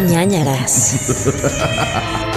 ñañaras.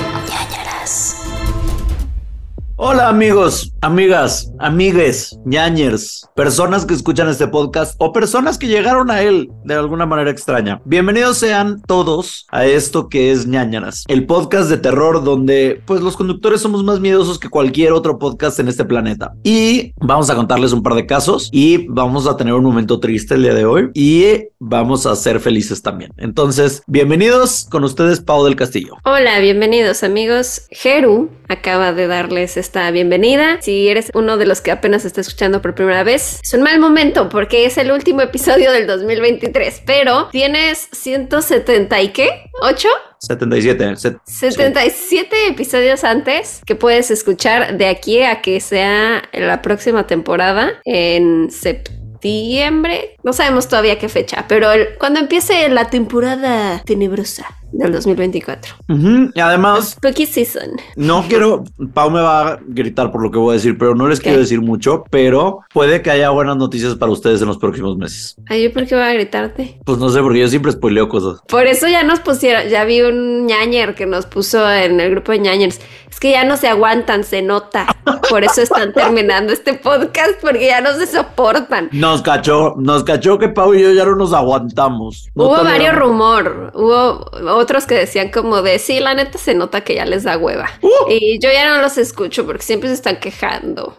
Hola amigos, amigas, amigues, ñañers, personas que escuchan este podcast o personas que llegaron a él de alguna manera extraña. Bienvenidos sean todos a esto que es ñañaras, el podcast de terror donde pues los conductores somos más miedosos que cualquier otro podcast en este planeta. Y vamos a contarles un par de casos y vamos a tener un momento triste el día de hoy y vamos a ser felices también. Entonces, bienvenidos con ustedes Pau del Castillo. Hola, bienvenidos amigos. Jeru acaba de darles bienvenida. Si eres uno de los que apenas está escuchando por primera vez, es un mal momento porque es el último episodio del 2023, pero tienes 170 y qué? ¿8? 77. set- 77 episodios antes que puedes escuchar de aquí a que sea la próxima temporada en septiembre. No sabemos todavía qué fecha, pero el- cuando empiece la temporada tenebrosa del 2024. Ujú, Y además, Spooky Season. No quiero, Pau me va a gritar por lo que voy a decir, pero no les quiero decir mucho, pero puede que haya buenas noticias para ustedes en los próximos meses. Ay, ¿yo por qué voy a gritarte? Pues no sé, porque yo siempre spoileo cosas. Por eso ya nos pusieron, ya vi un ñañer que nos puso en el grupo de ñañers. Es que ya no se aguantan, se nota. Por eso están terminando este podcast, porque ya no se soportan. Nos cachó, nos cachó que Pau y yo ya no nos aguantamos. No Hubo varios rumor, hubo otros que decían como de, sí, la neta se nota que ya les da hueva. Uh. Y yo ya no los escucho porque siempre se están quejando.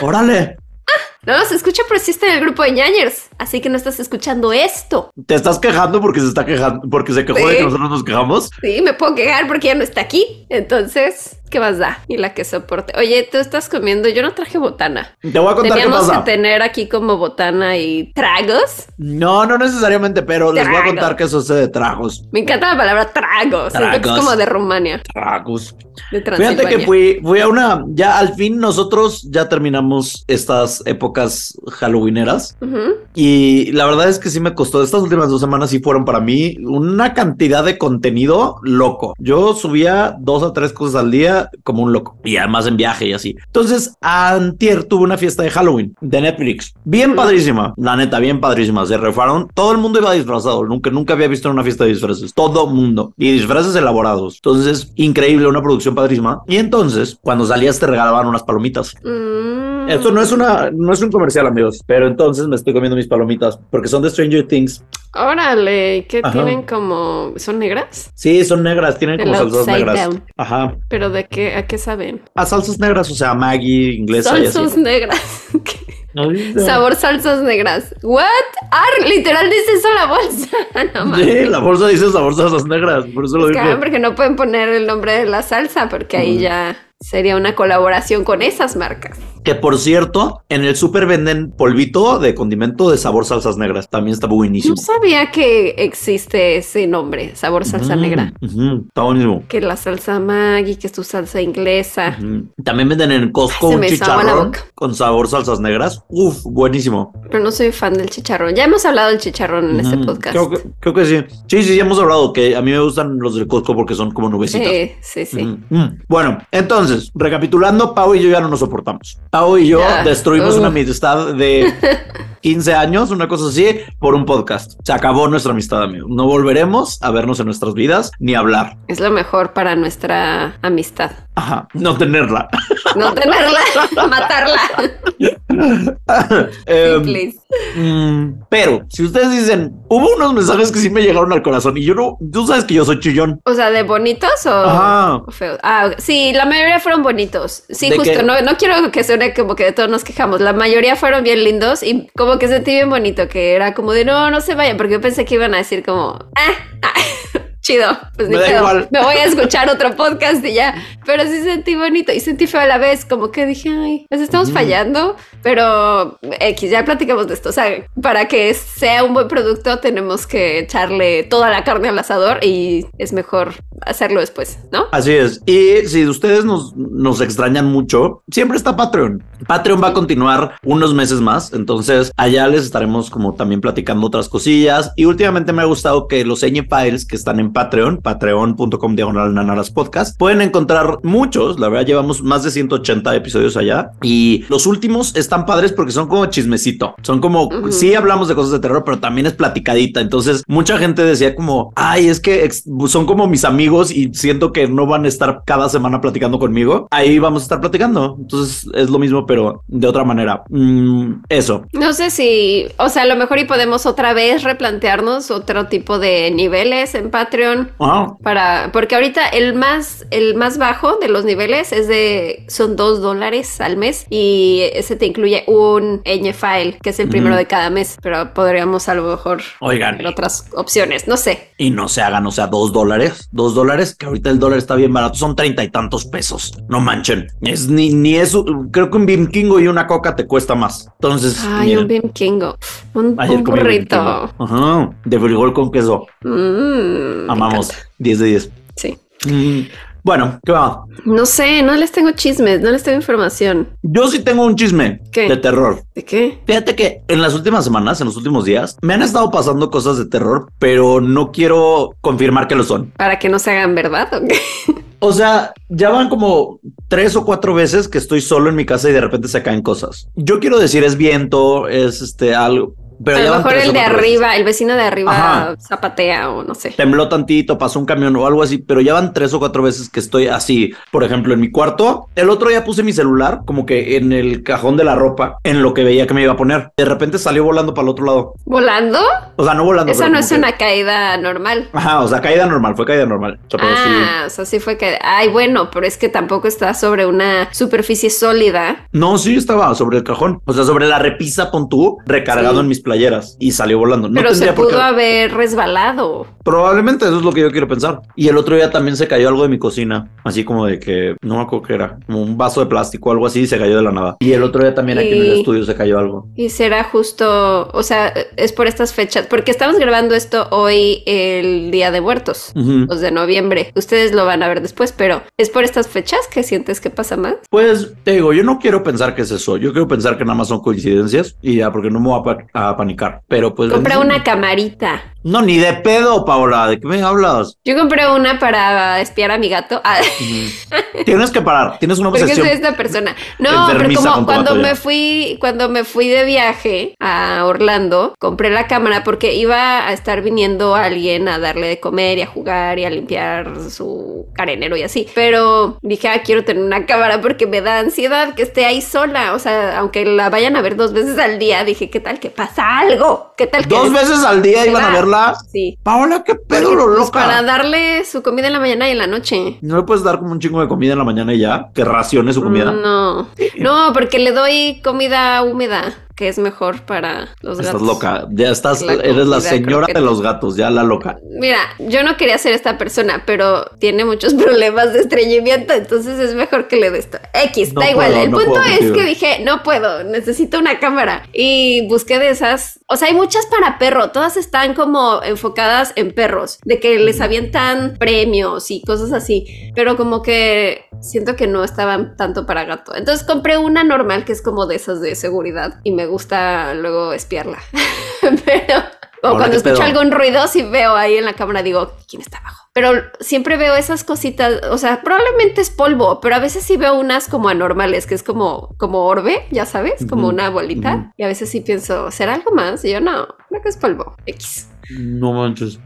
Órale, No los escucho, pero sí está en el grupo de ñañers, así que no estás escuchando esto. te estás quejando porque se está quejando, porque se quejó de que nosotros nos quejamos. Sí, me puedo quejar porque ya no está aquí. Entonces, ¿qué más da? Y la que soporte. Oye, tú estás comiendo, yo no traje botana. Te voy a contar qué Teníamos pasa. que tener aquí como botana y tragos. No, no necesariamente, pero les voy a contar que eso es de tragos. Me encanta la palabra tragos. Es como de Rumania, Tragos. de Fíjate que fui, fui a una, ya al fin nosotros ya terminamos estas épocas halloweeneras. Y la verdad es que sí me costó. Estas últimas dos semanas sí fueron para mí una cantidad de contenido loco. Yo subía dos a tres cosas al día como un loco. Y además en viaje y así. Entonces, antier tuve una fiesta de Halloween de Netflix. Bien padrísima. La neta, bien padrísima. Se refaron. Todo el mundo iba disfrazado. Nunca, nunca había visto una fiesta de disfraces. Todo mundo. Y disfraces elaborados. Entonces, increíble. Una producción padrísima. Y entonces, cuando salías te regalaban unas palomitas. Mm. Esto no es una, no es un comercial, amigos, pero entonces me estoy comiendo mis palomitas porque son de Stranger Things. Órale, ¿qué Ajá. tienen como. ¿Son negras? Sí, son negras, tienen como salsas negras. down. Ajá. ¿Pero de qué? ¿A qué saben? A salsas negras, o sea, Maggie, inglesa Salsas negras. Sí, Sabor salsas negras. ¿What? Ah, literal dice eso la bolsa. No mames. la bolsa dice sabor salsas negras, por eso lo Es digo. ah, porque no pueden poner el nombre de la salsa, porque ahí ya sería una colaboración con esas marcas. Que por cierto, en el súper venden polvito de condimento de sabor salsas negras. También está buenísimo. No sabía que existe ese nombre, sabor salsa Mm, negra. Está buenísimo. Que la salsa Maggi, que es tu salsa inglesa. También venden en Costco Ay, un chicharrón con sabor salsas negras. Uf, buenísimo. Pero no soy fan del chicharrón. Ya hemos hablado del chicharrón en este podcast. Creo que, creo que sí. Sí, sí, sí, hemos hablado que a mí me gustan los de Costco porque son como nubecitas. Sí, sí, sí. Mm. Bueno, entonces, recapitulando, Pau y yo ya no nos soportamos. Pau y yo destruimos Ugh. una amistad de 15 años, una cosa así, por un podcast. Se acabó nuestra amistad, amigo. No volveremos a vernos en nuestras vidas ni hablar. Es lo mejor para nuestra amistad. Ajá, no tenerla. No tenerla, matarla. Em, mm, pero si ustedes dicen, hubo unos mensajes que sí me llegaron al corazón y yo no, tú sabes que yo soy chillón. O sea, ¿de bonitos o Ajá. o feos? Ah, sí, la mayoría fueron bonitos. Sí, ¿De justo, no, no quiero que suene como que de todos nos quejamos. La mayoría fueron bien lindos y como que sentí bien bonito, que era como de no, no se vayan, porque yo pensé que iban a decir como, ah, ah, chido, pues ni Me da pedo, igual. me voy a escuchar otro podcast y ya. Pero sí sentí bonito y sentí feo a la vez, como que dije, ay, pues estamos Ujú. fallando, pero X, ya platicamos de esto. O sea, para que sea un buen producto tenemos que echarle toda la carne al asador y es mejor hacerlo después, ¿no? Así es. Y si ustedes nos, nos extrañan mucho, siempre está Patreon. Patreon va a continuar unos meses más, entonces allá les estaremos como también platicando otras cosillas. Y últimamente me ha gustado que los ñ files que están en Patreon, patreon.com diagonal nanaras podcast, pueden encontrar muchos. La verdad, llevamos más de 180 episodios allá y los últimos están padres porque son como chismecito. Son como, sí hablamos de cosas de terror, pero también es platicadita. Entonces, mucha gente decía como, ay, es que son como mis amigos y siento que no van a estar cada semana platicando conmigo. Ahí vamos a estar platicando. Entonces, es lo mismo, pero de otra manera. Mm, eso. No sé si, o sea, a lo mejor y podemos otra vez replantearnos otro tipo de niveles en Patreon para, porque ahorita el más, el más bajo de los niveles es de, son dos dólares al mes y ese te incluye un ñ file que es el primero de cada mes, pero podríamos a lo mejor Oigan. ver otras opciones, no sé. Y no se hagan, o sea, dos dólares, dos dólares, que ahorita el dólar está bien barato, son treinta y tantos pesos. No manchen. Es ni, ni eso, creo que un Bim Kingo y una coca te cuesta más. Entonces, ay, un Bim Kingo, un, un burrito. Ajá, de frijol con queso. Mm, Amamos, 10 de 10. Sí. Mm, bueno, ¿qué va? No sé, no les tengo chismes, no les tengo información. Yo sí tengo un chisme de terror. ¿De qué? Fíjate que en las últimas semanas, en los últimos días, me han estado pasando cosas de terror, pero no quiero confirmar que lo son. Para que no se hagan verdad o qué? O sea, ya van como tres o cuatro veces que estoy solo en mi casa y de repente se caen cosas. Yo quiero decir es viento, es este algo, pero a lo mejor el de arriba, el vecino de arriba zapatea o no sé. Tembló tantito, pasó un camión o algo así, pero ya van tres o cuatro veces que estoy así. Por ejemplo, en mi cuarto, el otro día puse mi celular como que en el cajón de la ropa, en lo que veía que me iba a poner. De repente salió volando para el otro lado. ¿Volando? O sea, no volando. Esa no es una caída normal. Ajá, o sea, caída normal, fue caída normal. ah, o sea, sí fue que. Ay, bueno, pero es que tampoco está sobre una superficie sólida. No, sí estaba sobre el cajón. O sea, sobre la repisa, pon tú, recargado en mis playeras y salió volando. No Pero se pudo haber resbalado. Probablemente eso es lo que yo quiero pensar. Y el otro día también se cayó algo de mi cocina, así como de que no me acuerdo qué era, como un vaso de plástico o algo así, y se cayó de la nada. Y el otro día también aquí en el estudio se cayó algo. Y será justo, o sea, es por estas fechas, porque estamos grabando esto hoy el Día de Muertos, los de noviembre. Ustedes lo van a ver después, pero es por estas fechas que sientes que pasa más. Pues te digo, yo no quiero pensar que es eso. Yo quiero pensar que nada más son coincidencias y ya, porque no me voy a, panicar. Pero pues. Compra una camarita. No, ni de pedo, Paola. ¿De qué me hablas? Yo compré una para espiar a mi gato. Ah. Tienes que parar. Tienes una obsesión. Porque soy esta persona. No, pero como cuando me fui, cuando me fui de viaje a Orlando, compré la cámara porque iba a estar viniendo alguien a darle de comer y a jugar y a limpiar su carenero y así. Pero dije, ah, quiero tener una cámara porque me da ansiedad que esté ahí sola. O sea, aunque la vayan a ver dos veces al día, dije, ¿qué tal que pasa algo? ¿Qué tal que dos veces al día iban a verla? Sí. Paola, qué pedo lo pues, loca. Para darle su comida en la mañana y en la noche. ¿No le puedes dar como un chingo de comida en la mañana y ya? Que racione su comida. No. No, porque le doy comida húmeda que es mejor para los gatos. Estás loca, ya estás, eres la señora de los gatos, ya la loca. Mira, yo no quería ser esta persona, pero tiene muchos problemas de estreñimiento, entonces es mejor que le dé esto. X, da igual. El punto es que dije, no puedo, necesito una cámara. Y busqué de esas, o sea, hay muchas para perro, todas están como enfocadas en perros, de que les avientan premios y cosas así, pero como que siento que no estaban tanto para gato. Entonces compré una normal que es como de esas de seguridad y me me gusta luego espiarla. Pero o cuando escucho algún ruido, si veo ahí en la cámara, digo, ¿quién está abajo? Pero siempre veo esas cositas, o sea, probablemente es polvo, pero a veces sí veo unas como anormales, que es como, como orbe, ya sabes, como una bolita. Y a veces sí pienso, ¿será algo más? Y yo no, creo que es polvo. X. No manches.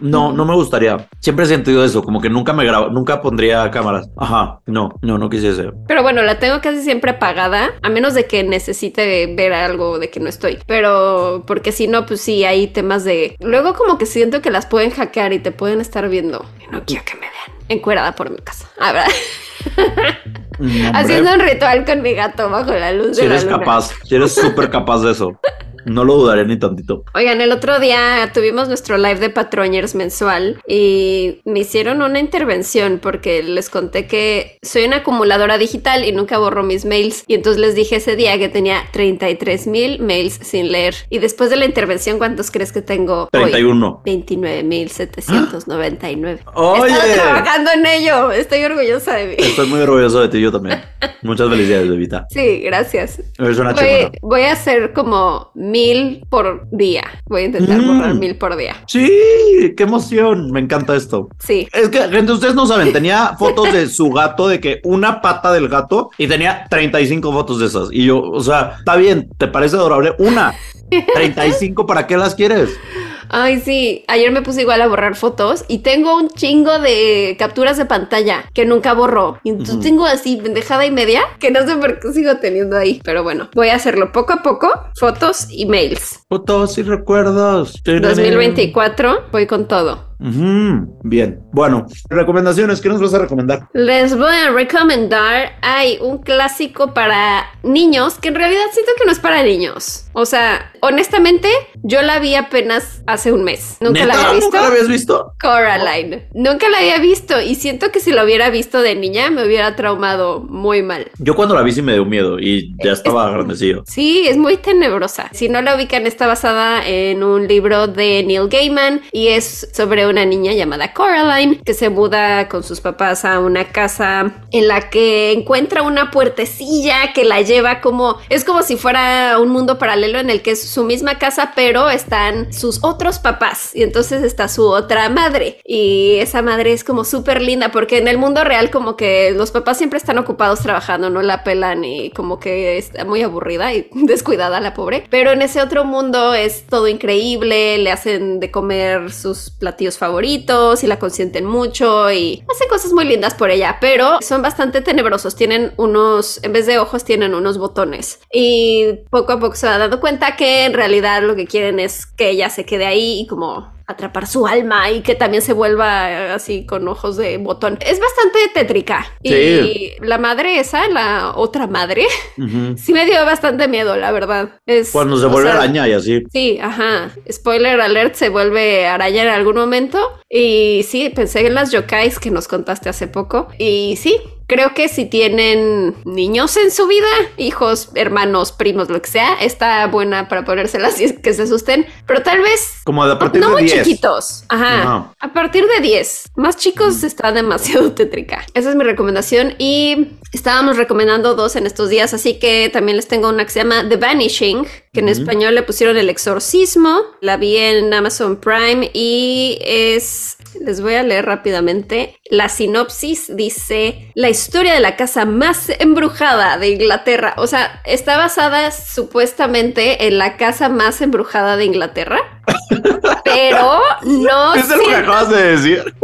No, no me gustaría. Siempre he sentido eso, como que nunca me grabo, nunca pondría cámaras. Ajá, no, no, no quisiese. Pero bueno, la tengo casi siempre apagada, a menos de que necesite ver algo de que no estoy. Pero porque si no, pues sí, hay temas de. Luego, como que siento que las pueden hackear y te pueden estar viendo. Y no quiero que me vean encuerada por mi casa. A ver. Haciendo un ritual con mi gato bajo la luz si eres capaz, si eres súper capaz de eso. No lo dudaré ni tantito. Oigan, el otro día tuvimos nuestro live de Patroñers mensual y me hicieron una intervención porque les conté que soy una acumuladora digital y nunca borro mis mails. Y entonces les dije ese día que tenía 33 mil mails sin leer. Y después de la intervención, ¿cuántos crees que tengo? 31. 29 mil 799. Oye. Estoy trabajando en ello. Estoy orgullosa de mí. Estoy muy orgulloso de ti, yo también. Muchas felicidades, Bebita. Sí, gracias. Eres una Voy, chingona. voy a hacer como mil por día. Voy a intentar Mm. borrar mil por día. Sí, qué emoción. Me encanta esto. Sí. Es que, gente, ustedes no saben, tenía fotos de su gato, de que una pata del gato, y tenía 35 fotos de esas. Y yo, o sea, está bien, ¿te parece adorable? Una. 35, ¿para qué las quieres? Ay, sí. Ayer me puse igual a borrar fotos y tengo un chingo de capturas de pantalla que nunca borro. Y entonces tengo así pendejada y media que no sé por qué sigo teniendo ahí. Pero bueno, voy a hacerlo poco a poco. Fotos y mails. Fotos y recuerdos. 2024, voy con todo. Bien. Bueno, recomendaciones. ¿Qué nos vas a recomendar? Les voy a recomendar, hay un clásico para niños que en realidad siento que no es para niños. O sea, honestamente, yo la vi apenas hace un mes. Nunca la había visto. ¿Nunca la habías visto? Coraline. Nunca la había visto y siento que si la hubiera visto de niña me hubiera traumado muy mal. Yo cuando la vi sí me dio miedo y ya estaba grandecillo. Sí, es muy tenebrosa. Si no la ubican, está basada en un libro de Neil Gaiman y es sobre una niña llamada Coraline que se muda con sus papás a una casa en la que encuentra una puertecilla que la lleva como es como si fuera un mundo paralelo en el que es su misma casa, pero están sus otros papás. Y entonces está su otra madre. Y esa madre es como súper linda porque en el mundo real como que los papás siempre están ocupados trabajando, no la pelan y como que está muy aburrida y descuidada la pobre, pero en ese otro mundo es todo increíble, le hacen de comer sus platillos favoritos y la consienten mucho y hacen cosas muy lindas por ella, pero son bastante tenebrosos, tienen unos, en vez de ojos tienen unos botones. Y poco a poco se va dando cuenta que en realidad lo que quieren es que ella se quede ahí y como atrapar su alma y que también se vuelva eh, así con ojos de botón. Es bastante tétrica. Y la madre esa, la otra madre, sí me dio bastante miedo, la verdad. Es, Cuando se vuelve sea, araña y así. Sí, ajá. Spoiler alert, se vuelve araña en algún momento. Y sí, pensé en las yokais que nos contaste hace poco. Y sí, creo que si tienen niños en su vida, hijos, hermanos, primos, lo que sea, está buena para ponérselas y que se asusten. Pero tal vez Como a partir no de muy 10. chiquitos. Ajá. Ajá. A partir de 10. Más chicos está demasiado tétrica. Esa es mi recomendación. Y estábamos recomendando dos en estos días. Así que también les tengo una que se llama The Vanishing, que en español le pusieron El Exorcismo. La vi en Amazon Prime y es. Les voy a leer rápidamente. La sinopsis dice: La historia de la casa más embrujada de Inglaterra. O sea, está basada supuestamente en la casa más embrujada de Inglaterra. Pero no Es lo que acabas de decir.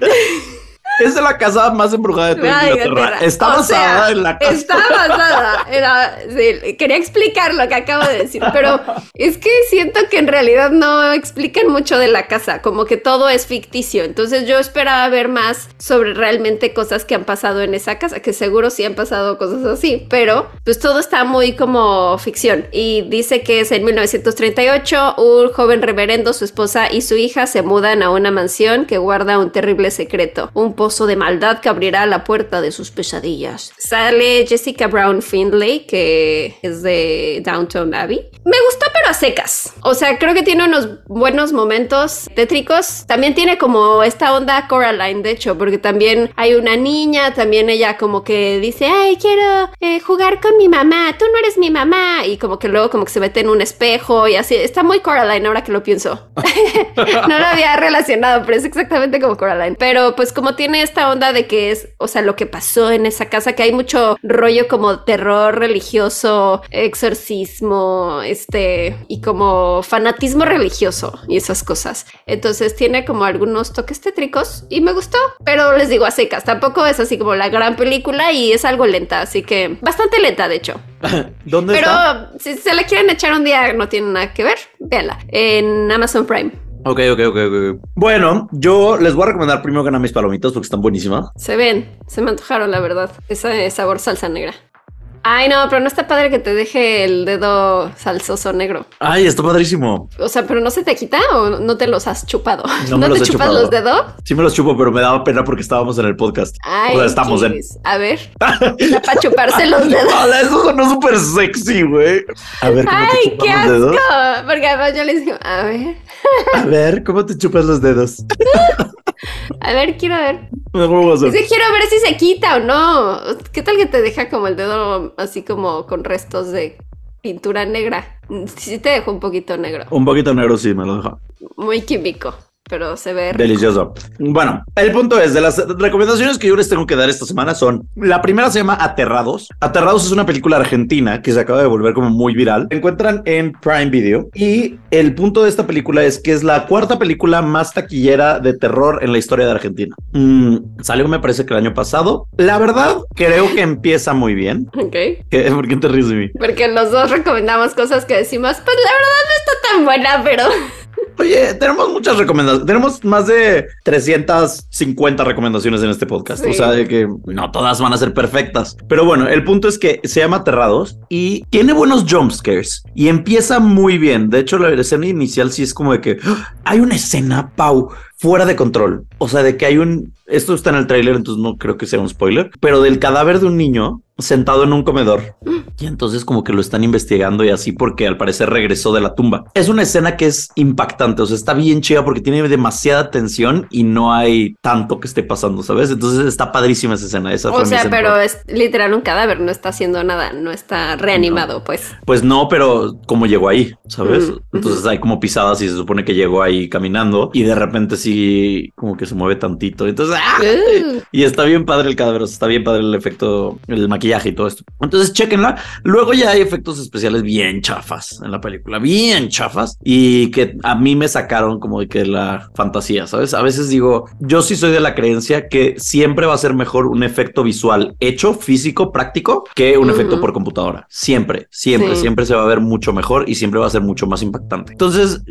es de la casa más embrujada de toda Inglaterra. Inglaterra. Está O basada sea, en la casa. Está basada. Era, sí, quería explicar lo que acabo de decir, pero es que siento que en realidad no explican mucho de la casa, como que todo es ficticio. Entonces yo esperaba ver más sobre realmente cosas que han pasado en esa casa, que seguro sí han pasado cosas así, pero pues todo está muy como ficción. Y dice que es en 1938, un joven reverendo, su esposa y su hija se mudan a una mansión que guarda un terrible secreto, un pozo de maldad que abrirá la puerta de sus pesadillas. Sale Jessica Brown Findlay, que es de Downton Abbey. Me gustó, pero a secas. O sea, creo que tiene unos buenos momentos tétricos. También tiene como esta onda Coraline, de hecho, porque también hay una niña, también ella como que dice, ay, quiero eh, jugar con mi mamá, tú no eres mi mamá. Y como que luego como que se mete en un espejo y así. Está muy Coraline ahora que lo pienso. no lo había relacionado, pero es exactamente como Coraline. Pero pues como tiene esta onda de que es, o sea, lo que pasó en esa casa, que hay mucho rollo como terror religioso, exorcismo, este, y como fanatismo religioso y esas cosas. Entonces tiene como algunos toques tétricos y me gustó, pero les digo a secas, tampoco es así como la gran película y es algo lenta, así que bastante lenta de hecho. ¿Dónde Pero está? si se la quieren echar un día, no tiene nada que ver, véanla en Amazon Prime. Ok, ok, ok, ok. Bueno, yo les voy a recomendar primero que nada mis palomitas porque están buenísimas. Se ven, se me antojaron, la verdad. Ese sabor salsa negra. Ay, no, pero no está padre que te deje el dedo salsoso negro. Ay, está padrísimo. O sea, pero no se te quita o no te los has chupado. No ¿No, me los te chupas chupado. los dedos? Sí me los chupo, pero me daba pena porque estábamos en el podcast. Ay, o sea, estamos en... A ver, para chuparse los dedos. Hola, eso sonó súper sexy, güey. A ver, ¿cómo te Ay, chupas qué los asco. dedos? Porque además yo les digo, a ver, A ver, ¿cómo te chupas los dedos? A ver, quiero ver. ¿Cómo vas a Es que quiero ver si se quita o no. ¿Qué tal que te deja como el dedo así como con restos de pintura negra? Sí te dejó un poquito negro. Un poquito negro, sí, me lo deja. Muy químico, pero se ve rico. Delicioso. Bueno, el punto es, de las recomendaciones que yo les tengo que dar esta semana son, la primera se llama Aterrados. Aterrados es una película argentina que se acaba de volver como muy viral. Se encuentran en Prime Video y el punto de esta película es que es la cuarta película más taquillera de terror en la historia de Argentina. Mm, salió me parece que el año pasado. La verdad, creo que empieza muy bien. Ok. ¿Qué? ¿Por qué te ríes de mí? Porque los dos recomendamos cosas que decimos, pues la verdad no está tan buena, pero Oye, tenemos muchas recomendaciones. Tenemos más de 350 recomendaciones en este podcast. Sí. O sea, de que no todas van a ser perfectas. Pero bueno, el punto es que se llama Aterrados y tiene buenos jump scares y empieza muy bien. De hecho, la escena inicial sí es como de que ¡ah! hay una escena, Pau, fuera de control. O sea, de que hay un. Esto está en el tráiler, entonces no creo que sea un spoiler, pero del cadáver de un niño sentado en un comedor. Y entonces como que lo están investigando y así porque al parecer regresó de la tumba. Es una escena que es impactante, o sea, está bien chida porque tiene demasiada tensión y no hay tanto que esté pasando, ¿sabes? Entonces está padrísima esa escena. Esa o sea, pero es literal un cadáver, no está haciendo nada, no está reanimado, pues. Pues no, pero como llegó ahí, ¿sabes? Mm, Entonces hay como pisadas y se supone que llegó ahí caminando y de repente sí como que se mueve tantito. Entonces, ¡ah! Uh, Y está bien padre el cadáver, o sea, está bien padre el efecto, el maquillaje y todo esto. Entonces, chequenla. Luego ya hay efectos especiales bien chafas en la película, bien chafas y que a mí me sacaron como de que la fantasía, ¿sabes? A veces digo, yo sí soy de la creencia que siempre va a ser mejor un efecto visual hecho, físico, práctico, que un Ujú. efecto por computadora. Siempre, siempre, Sí. siempre se va a ver mucho mejor y siempre va a ser mucho más impactante. Entonces,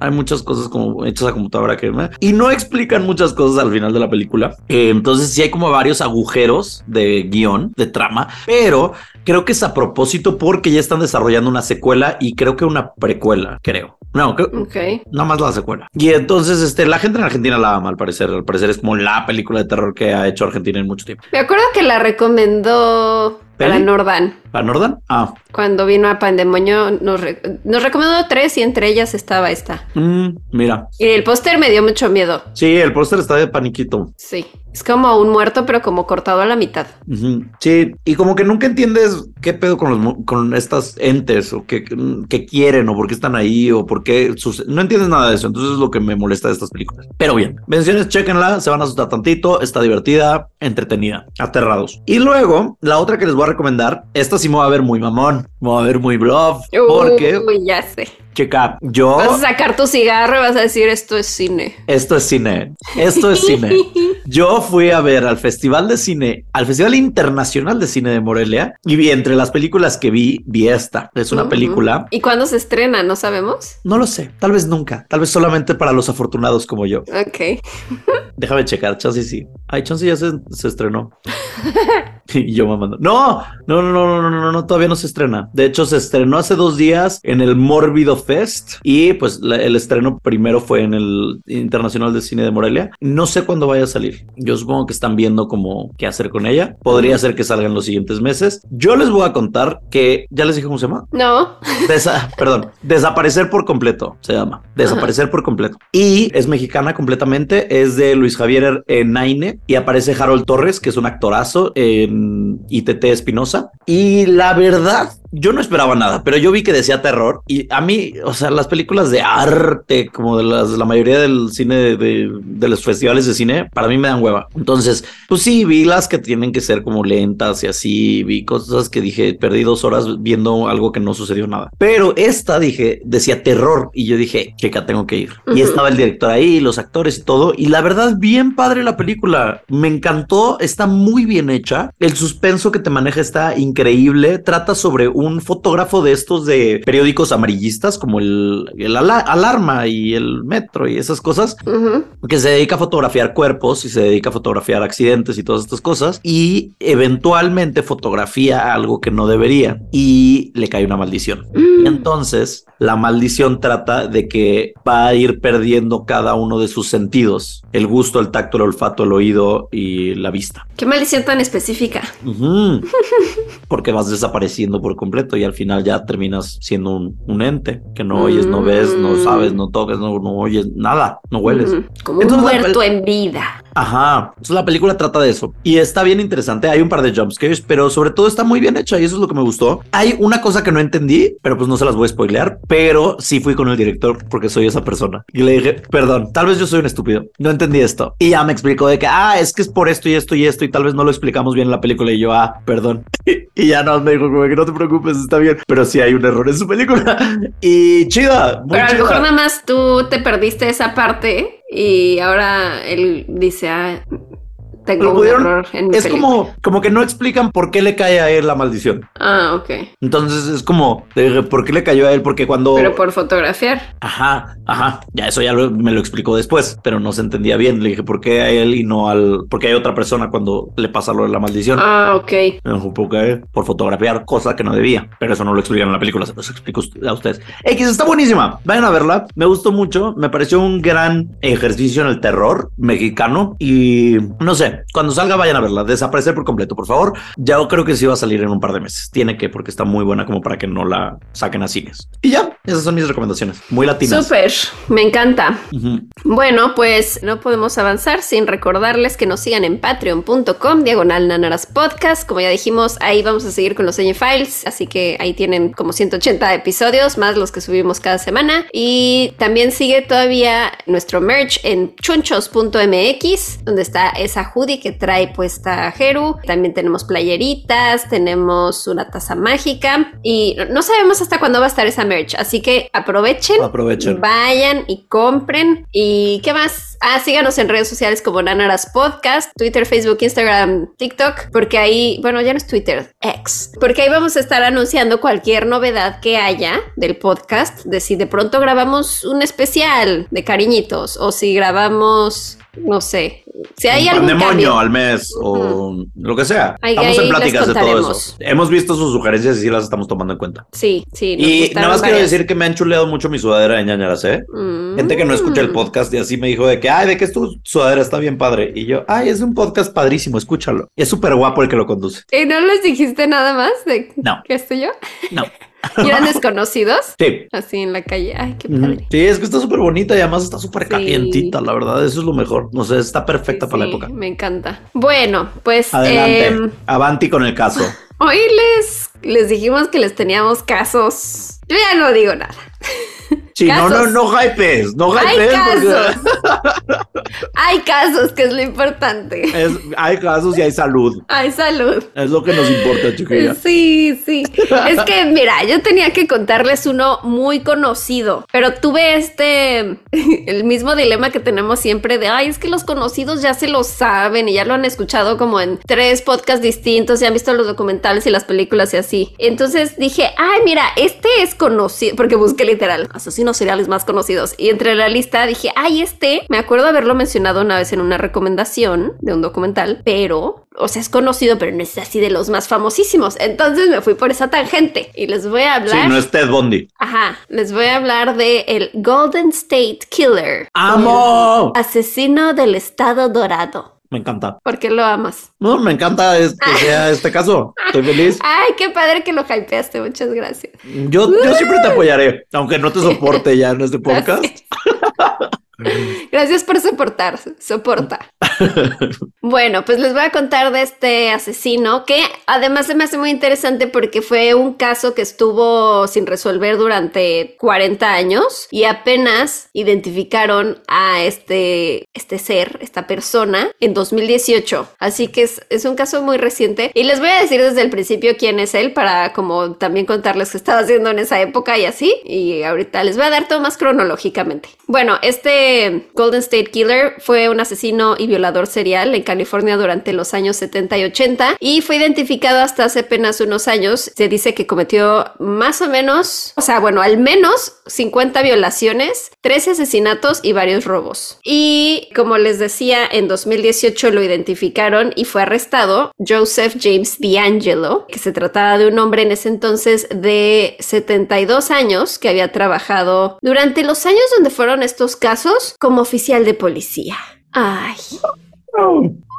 hay muchas cosas como hechas a computadora que y no explican muchas cosas al final de la película. Eh, entonces sí hay como varios agujeros de guion, de trama, pero creo que es a propósito porque ya están desarrollando una secuela y creo que una precuela, creo. No, creo, ok. nada más la secuela. Y entonces este, la gente en Argentina la ama al parecer. Al parecer es como la película de terror que ha hecho Argentina en mucho tiempo. Me acuerdo que la recomendó para. Nordan. ¿Para Nordan? Ah, Cuando vino a Pandemonio nos, re- nos recomendó tres y entre ellas estaba esta. mm, mira. Y el póster me dio mucho miedo. Sí, el póster está de paniquito. Sí. Es como un muerto, pero como cortado a la mitad. Ujú. Sí, y como que nunca entiendes qué pedo con los con estas entes o qué, qué quieren o por qué están ahí o por qué no entiendes nada de eso. Entonces es lo que me molesta de estas películas. Pero bien, menciones, chequenla, se van a asustar tantito, está divertida, entretenida, aterrados. Y luego, la otra que les voy a recomendar, esta sí me va a ver muy mamón, me va a ver muy bluff, porque, Uy, ya sé. Checa, yo, Vas a sacar tu cigarro y vas a decir esto es cine. esto es cine, esto es cine. Yo fui a ver al Festival de Cine, al Festival Internacional de Cine de Morelia, y vi entre las películas que vi, vi esta. Es una película, ¿Y cuándo se estrena? ¿No sabemos? no lo sé, tal vez nunca, tal vez solamente para los afortunados como yo. Ok. Déjame checar, Chance sí. Ay, Chance ya se, se estrenó. y yo mamando. No, no, no, no, no, no, no, no, todavía no se estrena. De hecho, se estrenó hace dos días en el Mórbido Fest y pues la- el estreno primero fue en el Internacional de Cine de Morelia. No sé cuándo vaya a salir. Yo supongo que están viendo como qué hacer con ella. Podría ser que salga en los siguientes meses. Yo les voy a contar que ya les dije cómo se llama. No. Desa- perdón, desaparecer por completo se llama. Desaparecer por completo. Y es mexicana completamente. Es de Luis Javier Naine y aparece Harold Torres, que es un actorazo en ITT Espinosa. Y la verdad, yo no esperaba nada, pero yo vi que decía terror y a mí, o sea, las películas de arte, como de las, la mayoría del cine de, de- de los festivales de cine, para mí me dan hueva. Entonces, pues sí, vi las que tienen que ser como lentas y así, vi cosas que dije, perdí dos horas viendo algo que no sucedió nada. Pero esta dije, decía terror y yo dije, checa, tengo que ir. Y Ujú. estaba el director ahí, los actores y todo. Y la verdad, bien padre la película. Me encantó, está muy bien hecha. El suspenso que te maneja está increíble. Trata sobre un un fotógrafo de estos de periódicos amarillistas como el, el ala- Alarma y el Metro y esas cosas, que se dedica a fotografiar cuerpos y se dedica a fotografiar accidentes y todas estas cosas y eventualmente fotografía algo que no debería y le cae una maldición. Y Mm. entonces la maldición trata de que va a ir perdiendo cada uno de sus sentidos, el gusto, el tacto, el olfato, el oído y la vista. Qué maldición tan específica. Porque vas desapareciendo por completo y al final ya terminas siendo un, un ente que no oyes, no ves, no Mm. sabes, no tocas, no, no oyes, nada, no hueles. Como Entonces, un la- muerto en vida. Ajá, entonces la película trata de eso y está bien interesante. Hay un par de jumpscares, pero sobre todo está muy bien hecha y eso es lo que me gustó. Hay una cosa que no entendí, pero pues no se las voy a spoilear, pero sí fui con el director porque soy esa persona y le dije, perdón, tal vez yo soy un estúpido, no entendí esto. Y ya me explicó de que, ah, es que es por esto y esto y esto y tal vez no lo explicamos bien en la película y yo, ah, perdón. y ya no, me dijo como que no te preocupes, está bien, pero sí hay un error en su película y chida. Muy Pero a lo mejor nada más tú te perdiste esa parte y ahora él dice, ah, tengo Pero un pudieron- error en mi Es película. como, como que no explican por qué le cae a él la maldición. Ah, ok. Entonces es como, ¿por qué le cayó a él? Porque cuando... Pero por fotografiar. Ajá, ajá, ya eso ya lo- me lo explicó después, pero no se entendía bien. Le dije, ¿por qué a él y no al... Porque hay otra persona cuando le pasa lo de la maldición. Ah, ok. Me dijo, ¿por qué? Por fotografiar, cosa que no debía. Pero eso no lo explican en la película, se los explico a ustedes. X está buenísima. Vayan a verla. Me gustó mucho. Me pareció un gran ejercicio en el terror mexicano. Y no sé, cuando salga, vayan a verla. Desaparecer por completo, por favor. Ya creo que sí va a salir en un par de meses. Tiene que, porque está muy buena como para que no la saquen a cines. Y ya, esas son mis recomendaciones. Muy latinas. Súper, me encanta. Ujú. Bueno, pues no podemos avanzar sin recordarles que nos sigan en patreon.com, diagonal nanaras podcast. Como ya dijimos, ahí vamos a seguir con los Files, así que ahí tienen como 180 episodios, más los que subimos cada semana. Y también sigue todavía nuestro merch en chunchos.mx, donde está esa hoodie que trae puesta Jeru. También tenemos playeritas, tenemos una taza mágica y no sabemos hasta cuándo va a estar esa merch, así que aprovechen. Aprovechen. Vayan y compren. ¿Y qué más? Ah, síganos en redes sociales como Nanaras Podcast, Twitter, Facebook, Instagram, TikTok, porque ahí, bueno, ya no es Twitter, X, porque ahí vamos a estar anunciando cualquier novedad que haya del podcast, de si de pronto grabamos un especial de cariñitos o si grabamos, no sé, si hay un cambio. al mes o lo que sea. Ahí- estamos ahí en pláticas de todo eso. Hemos visto sus sugerencias y sí las estamos tomando en cuenta. Sí, sí. Y nada más quiero decir que me han chuleado mucho mi sudadera de ñañaras, ¿eh? Mm. Gente que no escucha el podcast y así me dijo de que, ay, de que es tu sudadera está bien padre. Y yo, ay, es un podcast padrísimo, escúchalo. Y es súper guapo el que lo conduce. ¿Y no les dijiste nada más de No. que estoy yo? No. ¿Y eran desconocidos? Sí. Así en la calle. Ay, qué padre. Sí, es que está súper bonita y además está súper Sí. calientita, la verdad. Eso es lo mejor. No sé, está perfecta Sí, para la época. Me encanta. Bueno, pues Adelante. em, Avanti con el caso. hoy les, les dijimos que les teníamos casos. Yo ya no digo nada. Sí, no, no, no hypes. No Hay hypes. casos. porque Hay casos, que es lo importante. es- hay casos y hay salud. Hay salud. Es lo que nos importa, chiquilla. Sí, sí. Es que, mira, yo tenía que contarles uno muy conocido, pero tuve este, el mismo dilema que tenemos siempre de, ay, es que los conocidos ya se lo saben y ya lo han escuchado como en tres podcasts distintos y han visto los documentales y las películas y así. Entonces dije, ay, mira, este es conocido, porque busqué literal asesinos seriales más conocidos y entre la lista dije, ay, este, me acuerdo haberlo mencionado una vez en una recomendación de un documental, pero o sea, es conocido, pero no es así de los más famosísimos. Entonces me fui por esa tangente y les voy a Sí, hablar. no es Ted Bundy. Ajá, les voy a hablar de el Golden State Killer. ¡Amo! Asesino del estado dorado. Me encanta. ¿Por qué lo amas? No, me encanta es- que sea este caso. Estoy feliz. Ay, qué padre que lo hypeaste. Muchas gracias. Yo, yo siempre te apoyaré, aunque no te soporte ya en este podcast. Gracias por soportar, soporta. Bueno, pues les voy a contar de este asesino que además se me hace muy interesante porque fue un caso que estuvo sin resolver durante 40 años y apenas identificaron a este, este ser, esta persona, en 2018. Así que es, es un caso muy reciente y les voy a decir desde el principio quién es él para como también contarles qué estaba haciendo en esa época y así. Y ahorita les voy a dar todo más cronológicamente. Bueno, este Golden State Killer fue un asesino y violador serial en California durante los años 70 y 80 y fue identificado hasta hace apenas unos años. Se dice que cometió más o menos, o sea, bueno, al menos 50 violaciones, 13 asesinatos y varios robos. Y como les decía, en 2018 lo identificaron y fue arrestado Joseph James D'Angelo, que se trataba de un hombre en ese entonces de 72 años que había trabajado durante los años donde fueron estos casos como oficial de policía. Ay.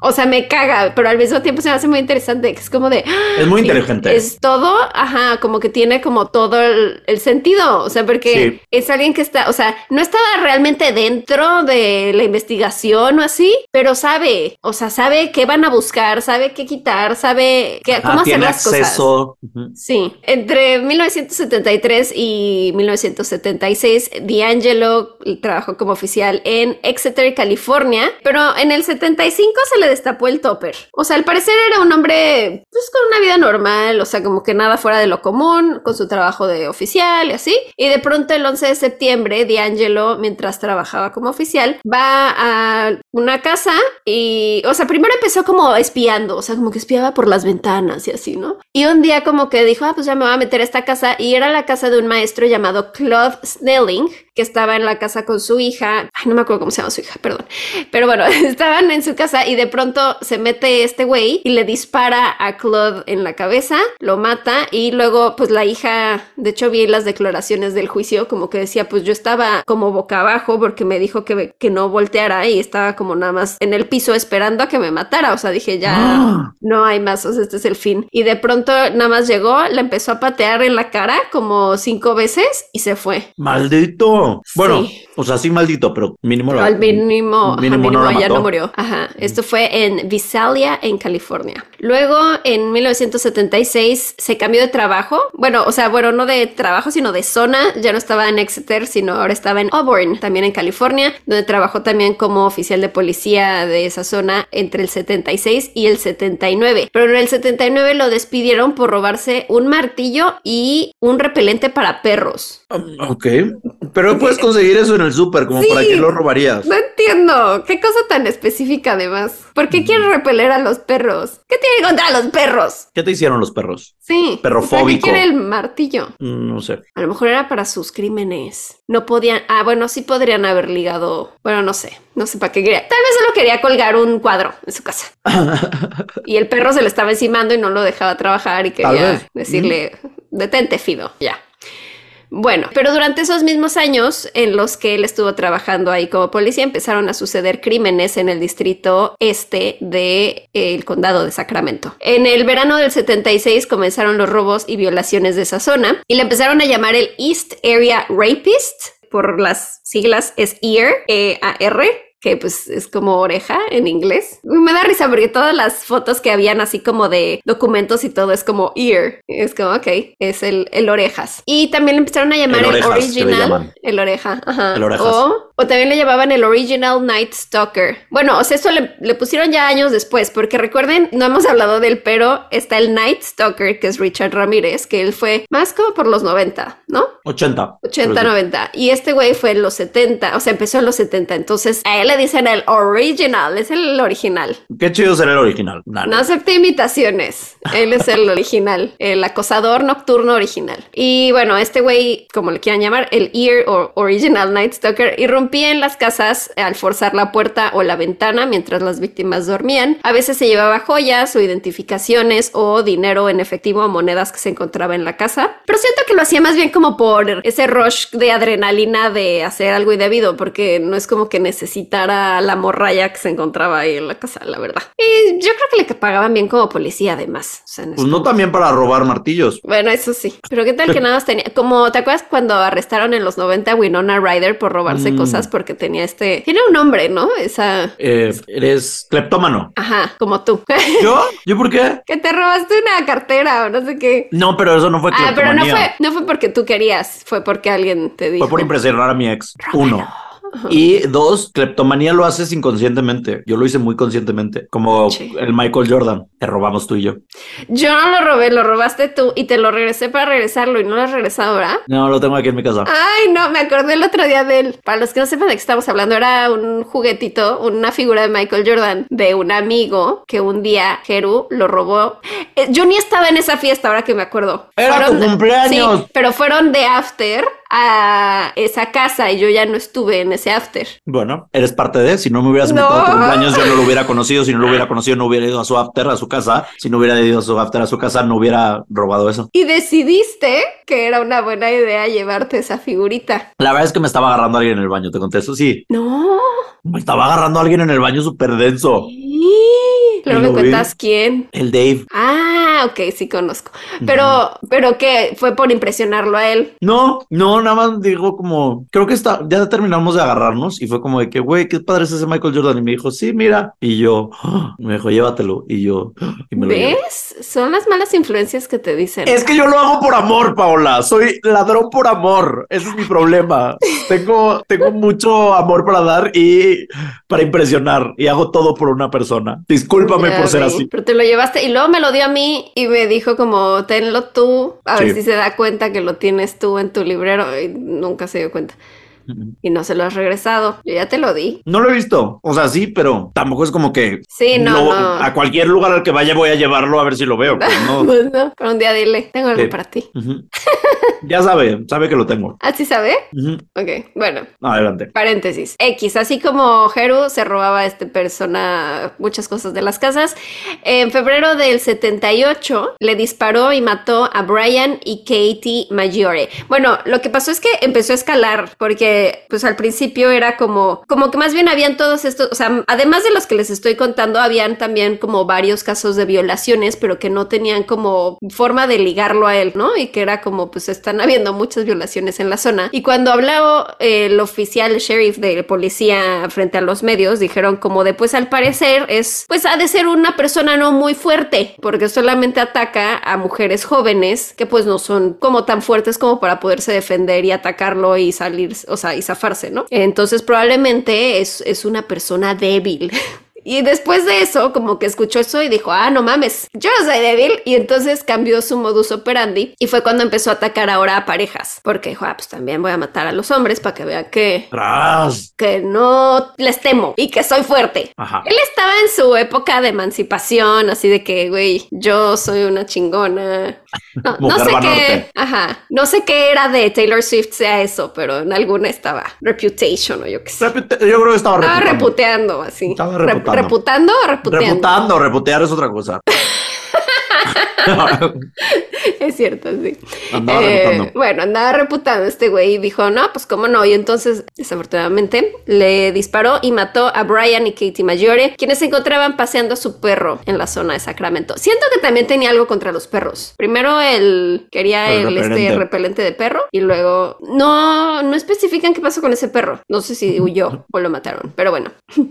O sea, me caga, pero al mismo tiempo se me hace muy interesante, que es como de... Es muy inteligente. Es todo, ajá, como que tiene como todo el, sentido, o sea, porque es alguien que está, o sea, no estaba realmente dentro de la investigación o así, pero sabe, o sea, sabe qué van a buscar, sabe qué quitar, sabe qué, cómo hacer las acceso. cosas. Sí, entre 1973 y 1976, D'Angelo trabajó como oficial en Exeter, California, pero en el 75 se le destapó el topper. O sea, al parecer era un hombre pues con una vida normal, o sea, como que nada fuera de lo común, con su trabajo de oficial y así. Y de pronto el 11 de septiembre, D'Angelo, mientras trabajaba como oficial, va a una casa y, o sea, primero empezó como espiando, o sea, como que espiaba por las ventanas y así, ¿no? Y un día como que dijo, ah, pues ya me voy a meter a esta casa y era la casa de un maestro llamado Claude Snelling, que estaba en la casa con su hija. Ay, no me acuerdo cómo se llama su hija, perdón. Pero bueno, estaban en su casa y de pronto se mete este güey y le dispara a Claude en la cabeza, lo mata y luego pues la hija, de hecho vi las declaraciones del juicio como que decía pues yo estaba como boca abajo porque me dijo que, que no volteara y estaba como nada más en el piso esperando a que me matara, o sea dije ya ¡Ah! no hay más, o sea este es el fin. Y de pronto nada más llegó, la empezó a patear en la cara como cinco veces y se fue. Maldito. Bueno, o sea, sí maldito, pero mínimo lo Al mínimo, mínimo, no ya no murió. Ajá, esto fue en Visalia, en California. Luego, en 1976, se cambió de trabajo. Bueno, o sea, bueno, no de trabajo, sino de zona. Ya no estaba en Exeter, sino ahora estaba en Auburn, también en California, donde trabajó también como oficial de policía de esa zona entre el 76 y el 79. Pero en el 79 lo despidieron por robarse un martillo y un repelente para perros. Ok, pero puedes conseguir eso en el súper, como para qué lo robarías. No entiendo, qué cosa tan específica además. ¿Por qué quiere repeler a los perros? ¿Qué tiene contra los perros? ¿Qué te hicieron los perros? Sí. Perrofóbico. ¿Qué quiere el martillo? Mm, no sé. A lo mejor era para sus crímenes. No podían. Ah, bueno, sí podrían haber ligado. Bueno, no sé. No sé para qué quería. Tal vez solo quería colgar un cuadro en su casa. y el perro se le estaba encimando y no lo dejaba trabajar y quería decirle: detente, Fido. Ya. Bueno, pero durante esos mismos años en los que él estuvo trabajando ahí como policía, empezaron a suceder crímenes en el distrito este del de, condado de Sacramento. En el verano del 76 comenzaron los robos y violaciones de esa zona y le empezaron a llamar el East Area Rapist por las siglas es EAR, E-A-R, que pues es como oreja en inglés. Me da risa porque todas las fotos que habían así como de documentos y todo es como ear. Es como, ok, es el, el orejas. Y también le empezaron a llamar el, original. El oreja. Ajá. El orejas. O, o, también le llamaban el original Night Stalker. Bueno, o sea, eso le, le, pusieron ya años después, porque recuerden, no hemos hablado del pero está el Night Stalker, que es Richard Ramírez, que él fue más como por los 90, ¿no? 80. 80, 90. Y este güey fue en los 70, o sea, empezó en los 70. Entonces a él le dicen el original, es el original. Qué chido ser el original. No acepte imitaciones. Él es el original, el acosador nocturno original. Y bueno, este güey, como le quieran llamar, el ear o original Night Stalker, irrumpía en las casas al forzar la puerta o la ventana mientras las víctimas dormían. A veces se llevaba joyas o identificaciones o dinero en efectivo o monedas que se encontraba en la casa. Pero siento que lo hacía más bien como por ese rush de adrenalina de hacer algo indebido, porque no es como que necesita a la morralla que se encontraba ahí en la casa, la verdad. Y yo creo que le pagaban bien como policía, además. pues no también para robar martillos. Bueno, eso sí. Pero qué tal que nada más tenía. Como te acuerdas cuando arrestaron en los 90 a Winona Ryder por robarse mm. cosas porque tenía este. Tiene un nombre, ¿no? Esa. Eh, eres cleptómano. Ajá, como tú. ¿Yo? ¿Yo por qué? Que te robaste una cartera o no sé qué. No, pero eso no fue Ah, pero no fue, no fue porque tú querías, fue porque alguien te dijo. Fue por impresionar a mi ex. Uno. Y dos, cleptomanía lo haces inconscientemente. Yo lo hice muy conscientemente, como Sí. el Michael Jordan. Te robamos tú y yo. Yo no lo robé, lo robaste tú y te lo regresé para regresarlo y no lo has regresado ahora. No, lo tengo aquí en mi casa. Ay, no, me acordé el otro día de él. Para los que no sepan de qué estamos hablando, era un juguetito, una figura de Michael Jordan de un amigo que un día Jeru lo robó. Eh, yo ni estaba en esa fiesta, ahora que me acuerdo. Era tu cumpleaños. Sí, pero fueron de after a esa casa y yo ya no estuve en ese after. Bueno, eres parte de. Si no me hubieras No. invitado a tu cumpleaños, yo no lo hubiera conocido. Si no lo hubiera conocido, no hubiera ido a su after, a su casa. Si no hubiera ido a su after, a su casa, no hubiera robado eso. Y decidiste que era una buena idea llevarte esa figurita. La verdad es que me estaba agarrando a alguien en el baño, te contesto. Sí, No. me estaba agarrando a alguien en el baño súper denso. Luego me cuentas quién. El Dave. Ah, ok, sí conozco. Pero, pero que fue por impresionarlo a él. No, no, nada más digo como, creo que está, ya terminamos de agarrarnos y fue como de que, güey, qué padre es ese Michael Jordan. Y me dijo, sí, mira. Y yo, me dijo, llévatelo. Y yo, y me lo llevé. ¿Ves? Son las malas influencias que te dicen. Es que yo lo hago por amor, Paola. Soy ladrón por amor. Ese es mi problema. tengo, tengo mucho amor para dar y para impresionar. Y hago todo por una persona. Discúlpame Ya por ser así. Pero te lo llevaste y luego me lo dio a mí y me dijo como, tenlo tú, a ver si se da cuenta que lo tienes tú en tu librero. Y nunca se dio cuenta. Y no se lo has regresado. Yo ya te lo di. No lo he visto. O sea, sí, pero tampoco es como que Sí, no, lo- no. a cualquier lugar al que vaya voy a llevarlo a ver si lo veo. Pues no. Pues no, pero un día dile, tengo algo Sí. para ti. Ya sabe, sabe que lo tengo. ¿Así sabe? Ujú. Ok, bueno, Adelante. Paréntesis. X, así como Heru se robaba a este persona muchas cosas de las casas, en febrero del 78 le disparó y mató a Brian y Katie Maggiore. Bueno, lo que pasó es que empezó a escalar porque pues al principio era como como que más bien habían todos estos, o sea, además de los que les estoy contando, habían también como varios casos de violaciones, pero que no tenían como forma de ligarlo a él, ¿no? Y que era como pues están habiendo muchas violaciones en la zona. Y cuando habló eh, el oficial el sheriff de policía frente a los medios, dijeron como de pues al parecer es pues ha de ser una persona no muy fuerte, porque solamente ataca a mujeres jóvenes que pues no son como tan fuertes como para poderse defender y atacarlo y salir, o sea, y zafarse, ¿no? Entonces probablemente es, es una persona débil. Y después de eso, como que escuchó eso y dijo, ah, no mames, yo no soy débil. Y entonces cambió su modus operandi y fue cuando empezó a atacar ahora a parejas. Porque dijo, ah, pues también voy a matar a los hombres para que vean que, que no les temo y que soy fuerte. Ajá. Él estaba en su época de emancipación, así de que, güey, yo soy una chingona. No, sé qué, ajá, no sé qué era de Taylor Swift sea eso, pero en alguna estaba Reputation o yo qué sé. Repute- Yo creo que estaba Estaba reputando. reputeando así. Estaba Re- reputando. ¿Reputando o reputeando? Reputando, reputear es otra cosa. Es cierto, sí. Andaba Eh, reputando. Bueno, andaba reputando este güey y dijo, no, pues cómo no. Y entonces, desafortunadamente, le disparó y mató a Brian y Katie Maggiore, quienes se encontraban paseando a su perro en la zona de Sacramento. Siento que también tenía algo contra los perros. Primero él quería El el, este repelente. repelente de perro y luego no, no especifican qué pasó con ese perro. No sé si huyó o lo mataron, pero bueno.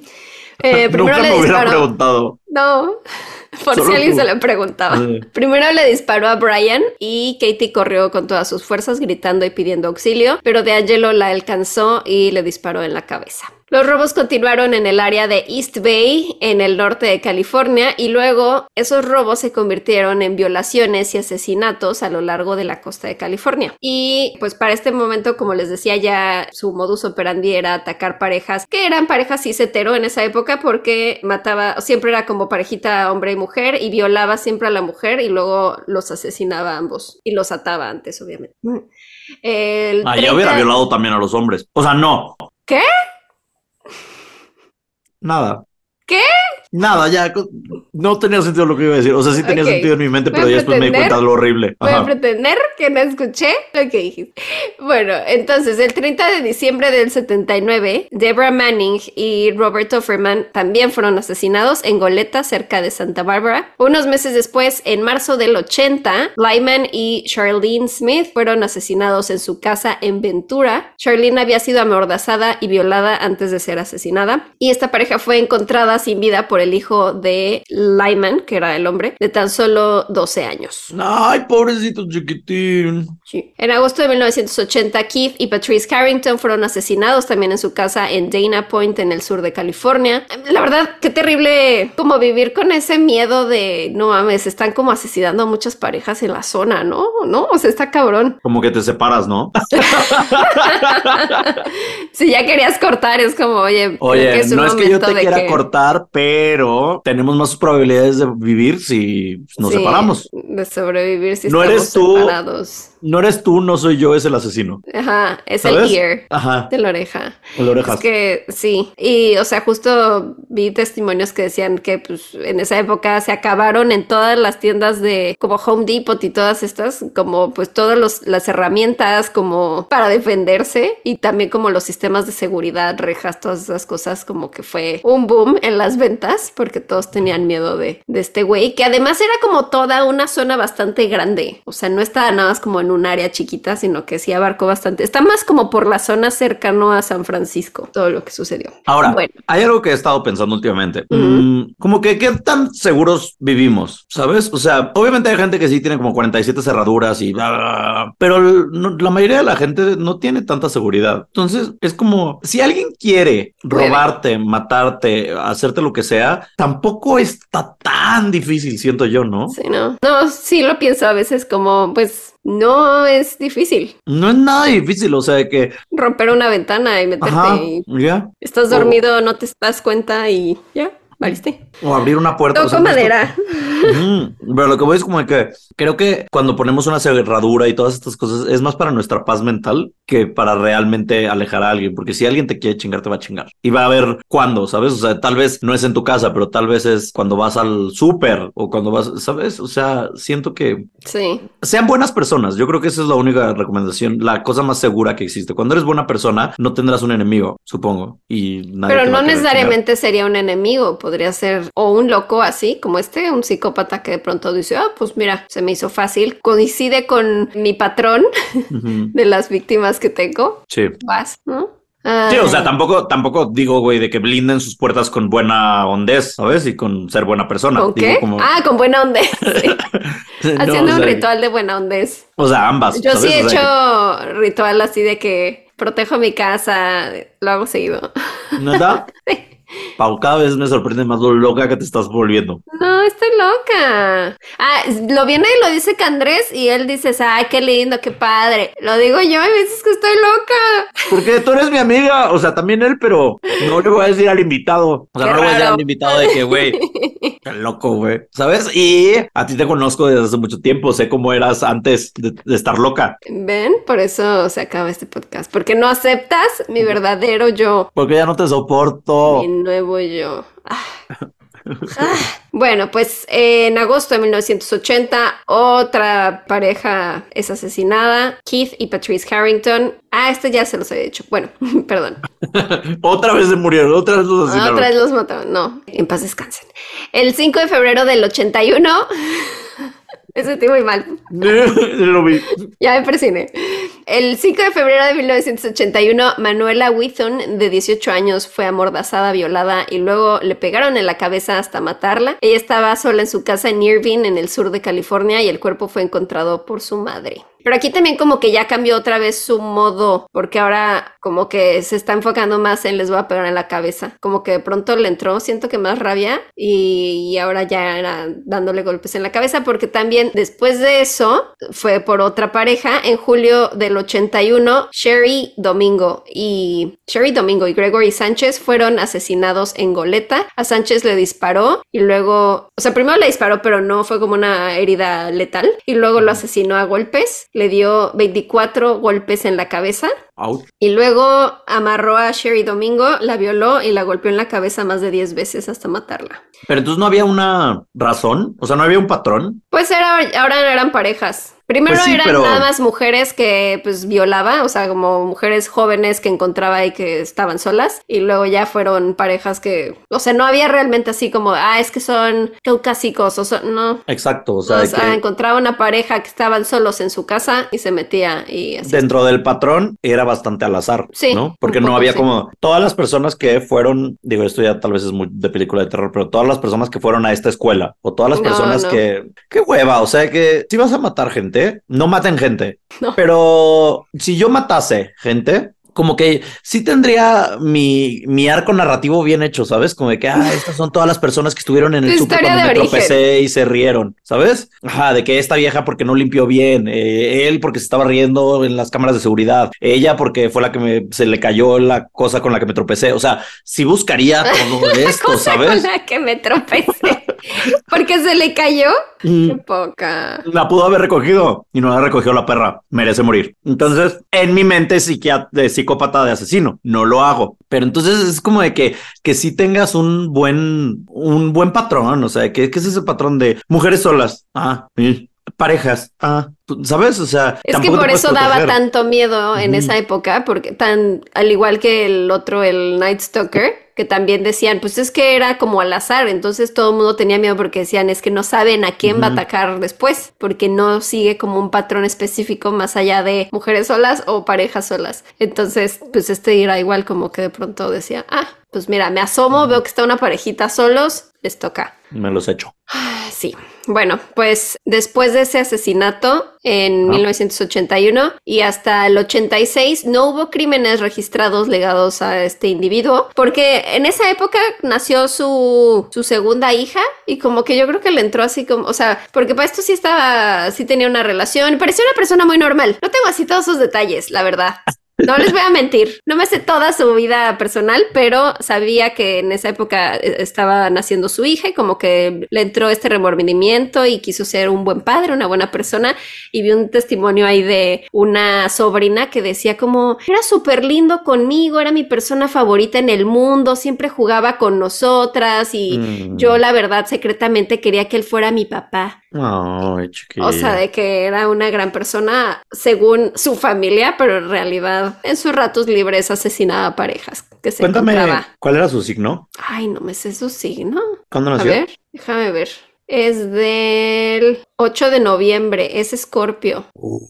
Eh, primero Nunca le me hubiera disparó. preguntado. No, por Solo si alguien tú. se lo preguntaba. Sí. Primero le disparó a Brian y Katie corrió con todas sus fuerzas gritando y pidiendo auxilio, pero DeAngelo la alcanzó y le disparó en la cabeza. Los robos continuaron en el área de East Bay, en el norte de California, y luego esos robos se convirtieron en violaciones y asesinatos a lo largo de la costa de California. Y pues para este momento, como les decía, ya su modus operandi era atacar parejas que eran parejas cis hetero en esa época porque mataba, siempre era como parejita hombre y mujer y violaba siempre a la mujer y luego los asesinaba a ambos y los ataba antes, obviamente. El Ah, ya hubiera 30 violado también a los hombres. O sea, no. ¿Qué? Nada. ¿Qué? Nada, ya no tenía sentido lo que iba a decir. O sea, sí tenía Ok. sentido en mi mente, Voy pero ya después me di cuenta de lo horrible. Voy a Ajá. pretender que no escuché lo que dijiste. Bueno, entonces el 30 de diciembre del 79, Deborah Manning y Robert Offerman también fueron asesinados en Goleta, cerca de Santa Bárbara. Unos meses después, en marzo del 80, Lyman y Charlene Smith fueron asesinados en su casa en Ventura. Charlene había sido amordazada y violada antes de ser asesinada. Y esta pareja fue encontrada sin vida por el hijo de Lyman, que era el hombre, de tan solo 12 años. Ay, pobrecito chiquitín. Sí. En agosto de 1980, Keith y Patrice Carrington fueron asesinados también en su casa en Dana Point, en el sur de California. La verdad, qué terrible como vivir con ese miedo de, no mames, están como asesinando a muchas parejas en la zona, ¿no? ¿No? O sea, está cabrón. Como que te separas, ¿no? si ya querías cortar, es como, oye, Oye, es un no es que yo te quiera que- cortar, pero tenemos más probabilidades de vivir si nos Sí, separamos. De sobrevivir si No estamos eres tú. separados. No eres tú, no soy yo, es el asesino. Ajá, es ¿Sabes? el ear Ajá, de la oreja. el orejas. Es que sí, y o sea, justo vi testimonios que decían que pues en esa época se acabaron en todas las tiendas de como Home Depot y todas estas, como pues todas los- las herramientas como para defenderse y también como los sistemas de seguridad, rejas, todas esas cosas, como que fue un boom en las ventas porque todos tenían miedo de, de este güey, que además era como toda una zona bastante grande, o sea, no estaba nada más como en un área chiquita, sino que sí abarcó bastante, está más como por la zona cercano a San Francisco, todo lo que sucedió. Ahora, Bueno. hay algo que he estado pensando últimamente. Mm, como que qué tan seguros vivimos, ¿sabes? O sea, obviamente hay gente que sí tiene como 47 cerraduras y bla, bla, bla, pero no- la mayoría de la gente no tiene tanta seguridad. Entonces, es como si alguien quiere robarte, matarte, hacerte lo que sea, tampoco está tan difícil, siento yo, ¿no? Sí, no. No, sí lo pienso a veces como, pues, no es difícil. No es nada difícil, o sea, de que, romper una ventana y meterte ajá, y ya, estás O- dormido, no te das cuenta y ya, valiste. o abrir una puerta. o Toco sea, no es madera. Ujú, Pero lo que voy es como que creo que cuando ponemos una cerradura y todas estas cosas es más para nuestra paz mental que para realmente alejar a alguien, porque si alguien te quiere chingar, te va a chingar. Y va a ver cuándo, ¿sabes? O sea, tal vez no es en tu casa, pero tal vez es cuando vas al súper o cuando vas, ¿sabes? O sea, siento que Sí, sean buenas personas. Yo creo que esa es la única recomendación, la cosa más segura que existe. Cuando eres buena persona, no tendrás un enemigo, supongo. Y nadie pero no necesariamente sería un enemigo, podría ser o un loco así, como este, un psicópata que de pronto dice, ah, pues mira, se me hizo fácil, coincide con mi patrón chingar. Ujú, de las víctimas que tengo, Sí. vas, ¿no? Sí, o sea, Ay. tampoco, tampoco digo, güey, de que blinden sus puertas con buena hondez, ¿sabes? Y con ser buena persona. ¿Con Digo qué? como- Ah, con buena onda. sí. No, Haciendo o un sea, ritual de buena ondez. O sea, ambas. Yo sí ¿sabes? he O sea, hecho ritual así de que protejo mi casa, lo hago seguido. que- ¿Neta? Pau, cada vez me sorprende más lo loca que te estás volviendo. No, estoy loca. Ah, lo viene y lo dice Candrés y él dice, ay, qué lindo, qué padre. Lo digo yo y me dices que estoy loca. Porque tú eres mi amiga, o sea, también él, pero no le voy a decir al invitado. O sea, Qué no le voy a decir al invitado de que, güey, qué loco, güey. ¿Sabes? Y a ti te conozco desde hace mucho tiempo, sé cómo eras antes de, de estar loca. ¿Ven? Por eso se acaba este podcast. Porque no aceptas mi verdadero yo, Porque ya no te soporto. Nuevo yo. Ah. Ah. Bueno, pues eh, en agosto de 1980, otra pareja es asesinada, Keith y Patrice Harrington. Ah, este ya se los había dicho. Bueno, perdón. otra vez se murieron, otra vez los asesinaron. Otra vez los mataron. No, en paz descansen. El 5 de febrero del 81. Ese estoy muy mal. Lo vi. Ya me persiné. El 5 de febrero de 1981, Manuela Withon, de 18 años, fue amordazada, violada y luego le pegaron en la cabeza hasta matarla. Ella estaba sola en su casa en Irvine, en el sur de California, y el cuerpo fue encontrado por su madre. Pero aquí también como que ya cambió otra vez su modo, porque ahora como que se está enfocando más en les voy a pegar en la cabeza. Como que de pronto le entró, siento que más rabia, y, y ahora ya era dándole golpes en la cabeza, porque también después de eso fue por otra pareja. En julio del 81, Sherry Domingo y Sherry Domingo y Gregory Sánchez fueron asesinados en Goleta. A Sánchez le disparó y luego, o sea, primero le disparó, pero no fue como una herida letal, y luego lo asesinó a golpes. Le dio 24 golpes en la cabeza. Y luego amarró a Sherry Domingo, la violó y la golpeó en la cabeza más de 10 veces hasta matarla. Pero entonces no había una razón, o sea, no había un patrón. Pues era, ahora eran parejas. Primero Pues sí, eran pero- nada más mujeres que pues violaba, o sea, como mujeres jóvenes que encontraba y que estaban solas, y luego ya fueron parejas que, o sea, no había realmente así como, ah, es que son caucásicos o son, no. Exacto, o sea, O de sea, que encontraba una pareja que estaban solos en su casa y se metía y así. dentro del patrón era bastante al azar, Sí, ¿no? Porque no había sí. como todas las personas que fueron, digo, esto ya tal vez es muy de película de terror, pero todas las personas que fueron a esta escuela o todas las No, personas no. que, qué hueva, o sea, que si vas a matar gente, no maten gente, No. pero si yo matase gente, como que sí tendría mi, mi arco narrativo bien hecho, ¿sabes? Como de que, ah, estas son todas las personas que estuvieron en el súper cuando me tropecé y se rieron, ¿sabes? Ajá, de que esta vieja porque no limpió bien, eh, él porque se estaba riendo en las cámaras de seguridad, ella porque fue la que me, se le cayó la cosa con la que me tropecé, o sea, sí buscaría todo esto, Cosa ¿sabes? con la que me tropecé. Porque se le cayó. Mm. Qué poca. La pudo haber recogido y no la recogió la perra. Merece morir. Entonces, en mi mente psiquiat- de psicópata de asesino, no lo hago. Pero entonces es como de que, que tengas un buen, un buen patrón. O sea, ¿qué, qué es ese patrón de mujeres solas? Ah, parejas. Ah, ¿sabes? O sea, Es que por eso daba tanto miedo en esa época, porque tan, al igual que el otro, el Night Stalker, que también decían, pues es que era como al azar, entonces todo el mundo tenía miedo porque decían, es que no saben a quién va a atacar después, porque no sigue como un patrón específico más allá de mujeres solas o parejas solas. Entonces, pues este era igual como que de pronto decía, ah, pues mira, me asomo, veo que está una parejita solos, les toca. Me los echo. Ah, Sí, bueno, pues después de ese asesinato en Ah. 1981 y hasta el 86 no hubo crímenes registrados legados a este individuo porque en esa época nació su, su segunda hija y como que yo creo que le entró así como, o sea, porque para esto sí estaba, sí tenía una relación, parecía una persona muy normal. No tengo así todos sus detalles, la verdad. No les voy a mentir, no me sé toda su vida personal, pero sabía que en esa época eh, estaba naciendo su hija y como que le entró este remordimiento y quiso ser un buen padre, una buena persona y vi un testimonio ahí de una sobrina que decía como era súper lindo conmigo, era mi persona favorita en el mundo, siempre jugaba con nosotras y Mm. yo la verdad secretamente quería que él fuera mi papá. Ay, chiquilla. O sea, de que era una gran persona según su familia, pero en realidad en sus ratos libres asesinaba parejas que se Cuéntame, encontraba. ¿cuál era su signo? Ay, no me sé su signo. ¿Cuándo A nació? ver, déjame ver. Es del 8 de noviembre, es Escorpio, Uh.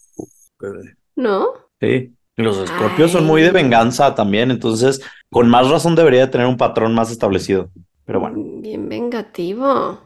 ¿no? Sí. Los escorpios son muy de venganza también, entonces con más razón debería tener un patrón más establecido. Pero bueno. Bien vengativo.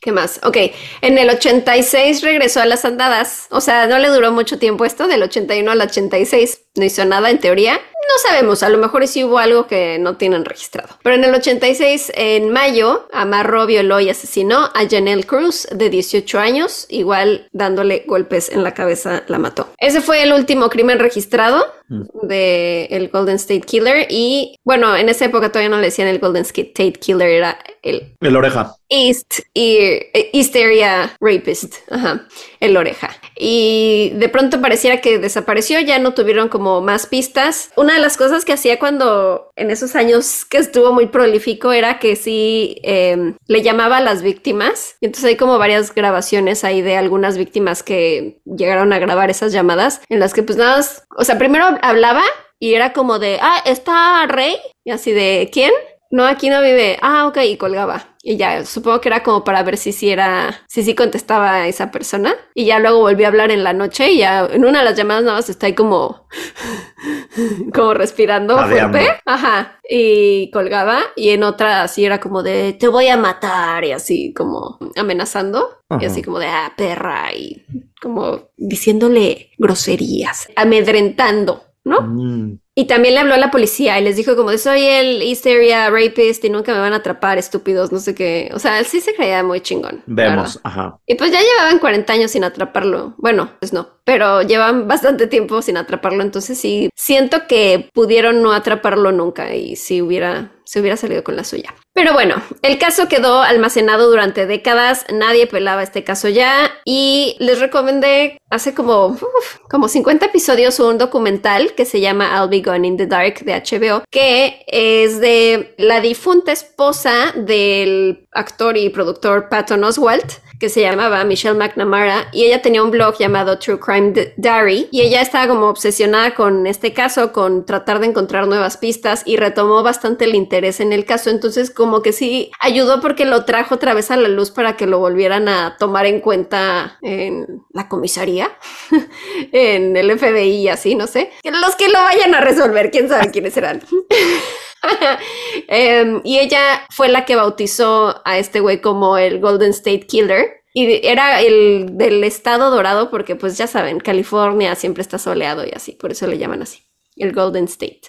¿Qué más? Ok, en el 86 regresó a las andadas. O sea, no le duró mucho tiempo esto, del 81 al 86. No hizo nada en teoría. No sabemos, a lo mejor sí hubo algo que no tienen registrado. Pero en el 86, en mayo, amarró, violó y asesinó a Janelle Cruz, de 18 años, igual dándole golpes en la cabeza, la mató. Ese fue el último crimen registrado Mm. de el Golden State Killer y bueno, en esa época todavía no le decían el Golden State Killer, era el El oreja. East, Ear- East Area Rapist, ajá, el oreja. Y de pronto pareciera que desapareció, ya no tuvieron como más pistas. Una de las cosas que hacía cuando en esos años que estuvo muy prolífico era que sí eh, le llamaba a las víctimas. Y entonces hay como varias grabaciones ahí de algunas víctimas que llegaron a grabar esas llamadas en las que pues nada, o sea, primero hablaba y era como de, ah, está Rey, y así de, ¿quién? No, aquí no vive. Ah, ok, y colgaba. Y ya, supongo que era como para ver si sí era, si sí contestaba a esa persona. Y ya luego volví a hablar en la noche y ya en una de las llamadas nada más está ahí como, como respirando fuerte. Ajá. Y colgaba. Y en otra así era como de, te voy a matar. Y así como amenazando. Y así como de, ah, perra. Y como diciéndole groserías. Amedrentando, ¿no? Mm. Y también le habló a la policía y les dijo como de soy el East Area Rapist y nunca me van a atrapar, estúpidos, no sé qué. O sea, él sí se creía muy chingón. Vemos. Ajá. Y pues ya llevaban 40 años sin atraparlo. Bueno, pues no, pero llevan bastante tiempo sin atraparlo, entonces sí, siento que pudieron no atraparlo nunca y si hubiera, se hubiera salido con la suya. Pero bueno, el caso quedó almacenado durante décadas, nadie pelaba este caso ya y les recomendé hace como, como 50 episodios un documental que se llama I'll Be Gone in the Dark de HBO, que es de la difunta esposa del actor y productor Patton Oswalt que se llamaba Michelle McNamara y ella tenía un blog llamado True Crime Diary y ella estaba como obsesionada con este caso, con tratar de encontrar nuevas pistas y retomó bastante el interés en el caso, entonces como que sí ayudó porque lo trajo otra vez a la luz para que lo volvieran a tomar en cuenta en la comisaría, en el FBI y así, no sé. Los que lo vayan a resolver, quién sabe quiénes serán. Em, y ella fue la que bautizó a este güey como el Golden State Killer. Y era el del estado dorado porque pues ya saben, California siempre está soleado y así, por eso le llaman así, el Golden State.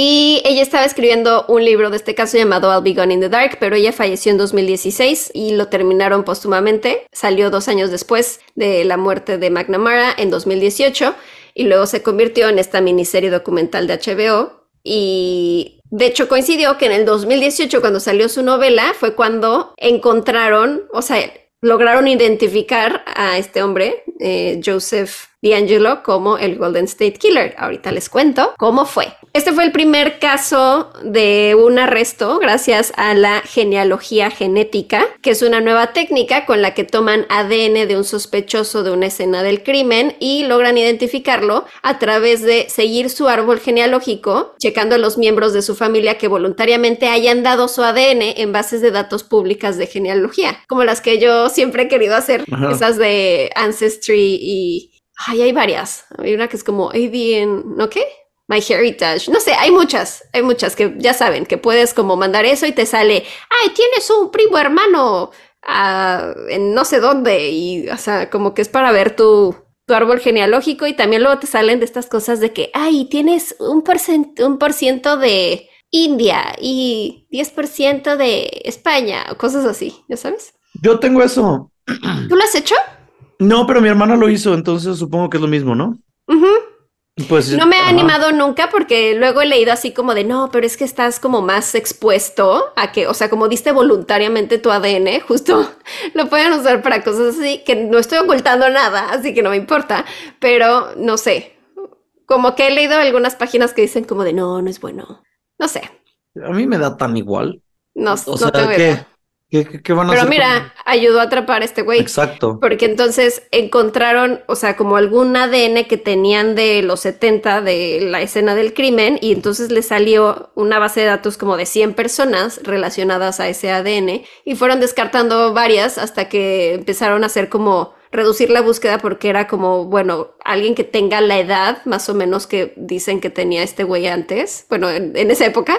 Y ella estaba escribiendo un libro de este caso llamado I'll Be Gone in the Dark, pero ella falleció en 2016 y lo terminaron póstumamente. Salió dos años después de la muerte de McNamara en 2018 y luego se convirtió en esta miniserie documental de HBO. Y de hecho, coincidió que en el 2018, cuando salió su novela, fue cuando encontraron, o sea, lograron identificar a este hombre, eh, Joseph D'Angelo, como el Golden State Killer. Ahorita les cuento cómo fue. Este fue el primer caso de un arresto gracias a la genealogía genética, que es una nueva técnica con la que toman ADN de un sospechoso de una escena del crimen y logran identificarlo a través de seguir su árbol genealógico, checando a los miembros de su familia que voluntariamente hayan dado su ADN en bases de datos públicas de genealogía, como las que yo siempre he querido hacer, esas de Ancestry y... Ay, hay varias. Hay una que es como ADN, ¿no qué? My Heritage, no sé, hay muchas, hay muchas que ya saben que puedes como mandar eso y te sale, ay, tienes un primo hermano ah, en no sé dónde y, o sea, como que es para ver tu, tu árbol genealógico y también luego te salen de estas cosas de que, ay, tienes un por, un por ciento de India y 10% de España o cosas así, ¿ya sabes? Yo tengo eso. ¿Tú lo has hecho? No, pero mi hermana lo hizo, entonces supongo que es lo mismo, ¿no? Pues, no me ha animado nunca porque luego he leído así como de no, pero es que estás como más expuesto a que, o sea, como diste voluntariamente tu ADN, justo lo pueden usar para cosas así, que no estoy ocultando nada, así que no me importa, pero no sé, como que he leído algunas páginas que dicen como de no, no es bueno, no sé. A mí me da tan igual. No, o no te pero mira, ayudó a atrapar a este güey. Exacto. Porque entonces encontraron, o sea, como algún ADN que tenían de los 70 de la escena del crimen y entonces le salió una base de datos como de 100 personas relacionadas a ese ADN y fueron descartando varias hasta que empezaron a hacer como reducir la búsqueda porque era como, bueno, alguien que tenga la edad más o menos que dicen que tenía este güey antes, bueno, en, esa época,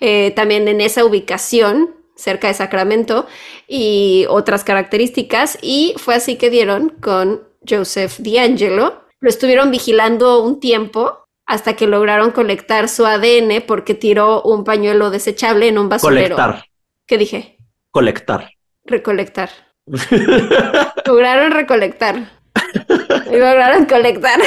eh, también en esa ubicación cerca de Sacramento y otras características. Y fue así que dieron con Joseph D'Angelo. Lo estuvieron vigilando un tiempo hasta que lograron colectar su ADN porque tiró un pañuelo desechable en un basurero. Colectar. ¿Qué dije? Colectar. Recolectar. lograron recolectar. lograron colectar.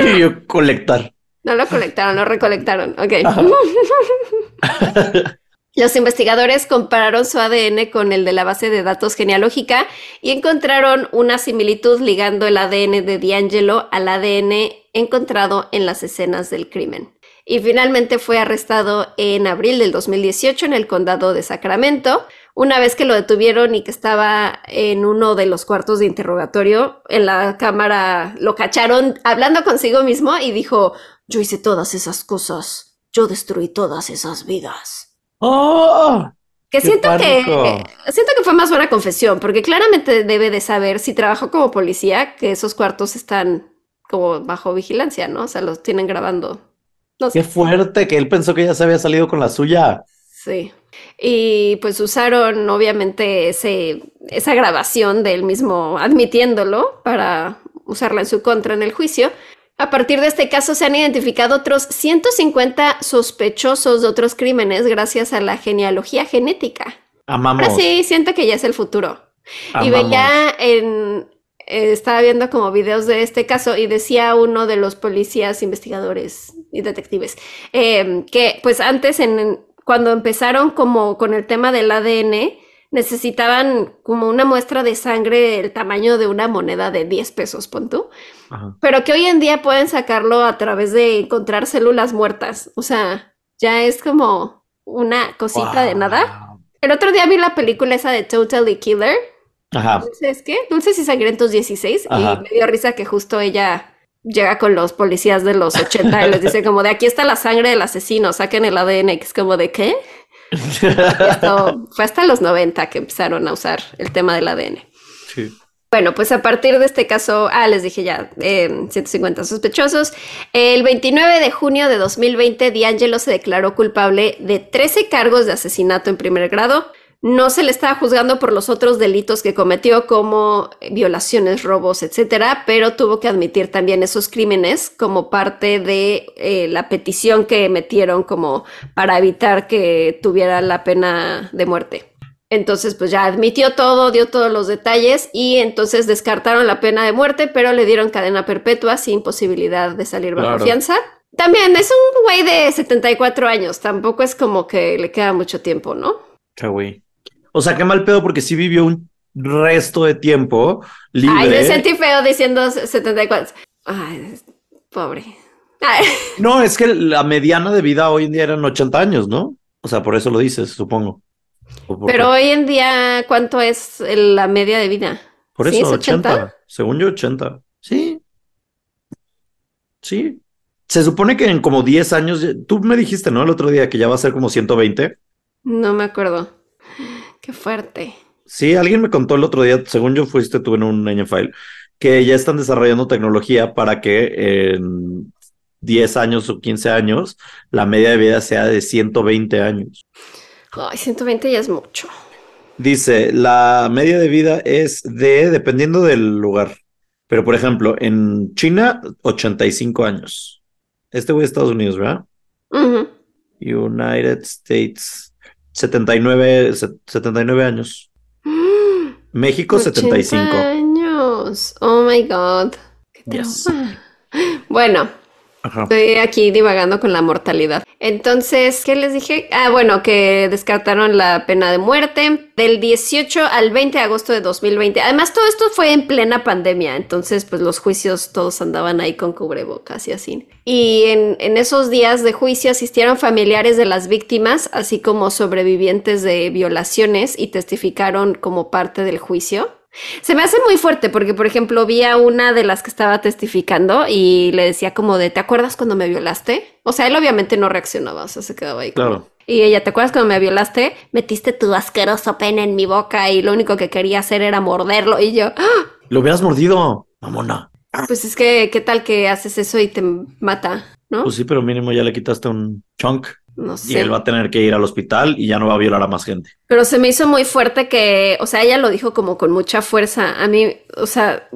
y colectar. No lo colectaron, lo recolectaron. Ok. Los investigadores compararon su ADN con el de la base de datos genealógica y encontraron una similitud ligando el ADN de D'Angelo al ADN encontrado en las escenas del crimen. Y finalmente fue arrestado en abril del 2018 en el condado de Sacramento. Una vez que lo detuvieron y que estaba en uno de los cuartos de interrogatorio, en la cámara lo cacharon hablando consigo mismo y dijo, yo hice todas esas cosas, yo destruí todas esas vidas. ¡Oh! Que siento que siento que fue más buena confesión, porque claramente debe de saber si trabajó como policía que esos cuartos están como bajo vigilancia, ¿no? O sea, los tienen grabando. Qué fuerte que él pensó que ya se había salido con la suya. Sí. Y pues usaron obviamente ese, esa grabación de él mismo admitiéndolo para usarla en su contra en el juicio. A partir de este caso se han identificado otros 150 sospechosos de otros crímenes gracias a la genealogía genética. Amamos. Ahora sí, siento que ya es el futuro. Y veía en... Eh, estaba viendo como videos de este caso y decía uno de los policías, investigadores y detectives, em, que pues antes en, cuando empezaron como con el tema del ADN, necesitaban como una muestra de sangre del tamaño de una moneda de 10 pesos, pon tú. Pero que hoy en día pueden sacarlo a través de encontrar células muertas. O sea, ya es como una cosita de nada. El otro día vi la película esa de Totally Killer. Ajá. ¿Dulces qué? Dulces y Sangrientos 16. Y me dio risa que justo ella llega con los policías de los 80 y les dice como de aquí está la sangre del asesino, saquen el ADN, que es como de qué. Esto fue hasta los 90 que empezaron a usar el tema del ADN. Sí. Bueno, pues a partir de este caso, ah, les dije ya, 150 sospechosos. El 29 de junio de 2020, D'Angelo se declaró culpable de 13 cargos de asesinato en primer grado. No se le estaba juzgando por los otros delitos que cometió, como violaciones, robos, etcétera, pero tuvo que admitir también esos crímenes como parte de eh, la petición que metieron como para evitar que tuviera la pena de muerte. Entonces, pues ya admitió todo, dio todos los detalles y entonces descartaron la pena de muerte, pero le dieron cadena perpetua sin posibilidad de salir bajo fianza. También es un güey de 74 años, tampoco es como que le queda mucho tiempo, ¿no? Qué güey. O sea, qué mal pedo porque sí vivió un resto de tiempo libre. Ay, me sentí feo diciendo 74. Ay, pobre. No, es que la mediana de vida hoy en día eran 80 años, ¿no? O sea, por eso lo dices, supongo. Pero hoy en día, ¿cuánto es la media de vida? Por eso, 80? Según yo, 80. Sí. Sí. Se supone que en como 10 años, tú me dijiste, ¿no? El otro día que ya va a ser como 120. No me acuerdo. Qué fuerte. Sí, alguien me contó el otro día, según yo fuiste tú en un file, que ya están desarrollando tecnología para que en 10 años o 15 años la media de vida sea de 120 años. Ay, 120 ya es mucho. Dice, la media de vida es de, dependiendo del lugar. Pero, por ejemplo, en China, 85 años. Este güey de Estados Unidos, ¿verdad? United States, 79, 79 años. México, 75 años. Oh my God. Qué Bueno, Estoy aquí divagando con la mortalidad. Entonces, ¿qué les dije? Ah, bueno, que descartaron la pena de muerte del 18 al 20 de agosto de 2020. Además, todo esto fue en plena pandemia, entonces, pues los juicios todos andaban ahí con cubrebocas y así. Y en, en esos días de juicio asistieron familiares de las víctimas, así como sobrevivientes de violaciones y testificaron como parte del juicio. Se me hace muy fuerte porque, por ejemplo, vi a una de las que estaba testificando y le decía como de, ¿te acuerdas cuando me violaste? O sea, él obviamente no reaccionaba, o sea, se quedaba ahí. Claro. Y ella, ¿te acuerdas cuando me violaste? Metiste tu asqueroso pene en mi boca y lo único que quería hacer era morderlo. Y yo, ¡Ah! Lo hubieras mordido, mamona. Pues es que, ¿qué tal que haces eso y te mata? ¿No? Pues sí, pero mínimo ya le quitaste un chunk. No sé. Y él va a tener que ir al hospital y ya no va a violar a más gente. Pero se me hizo muy fuerte que, o sea, ella lo dijo como con mucha fuerza. A mí, o sea,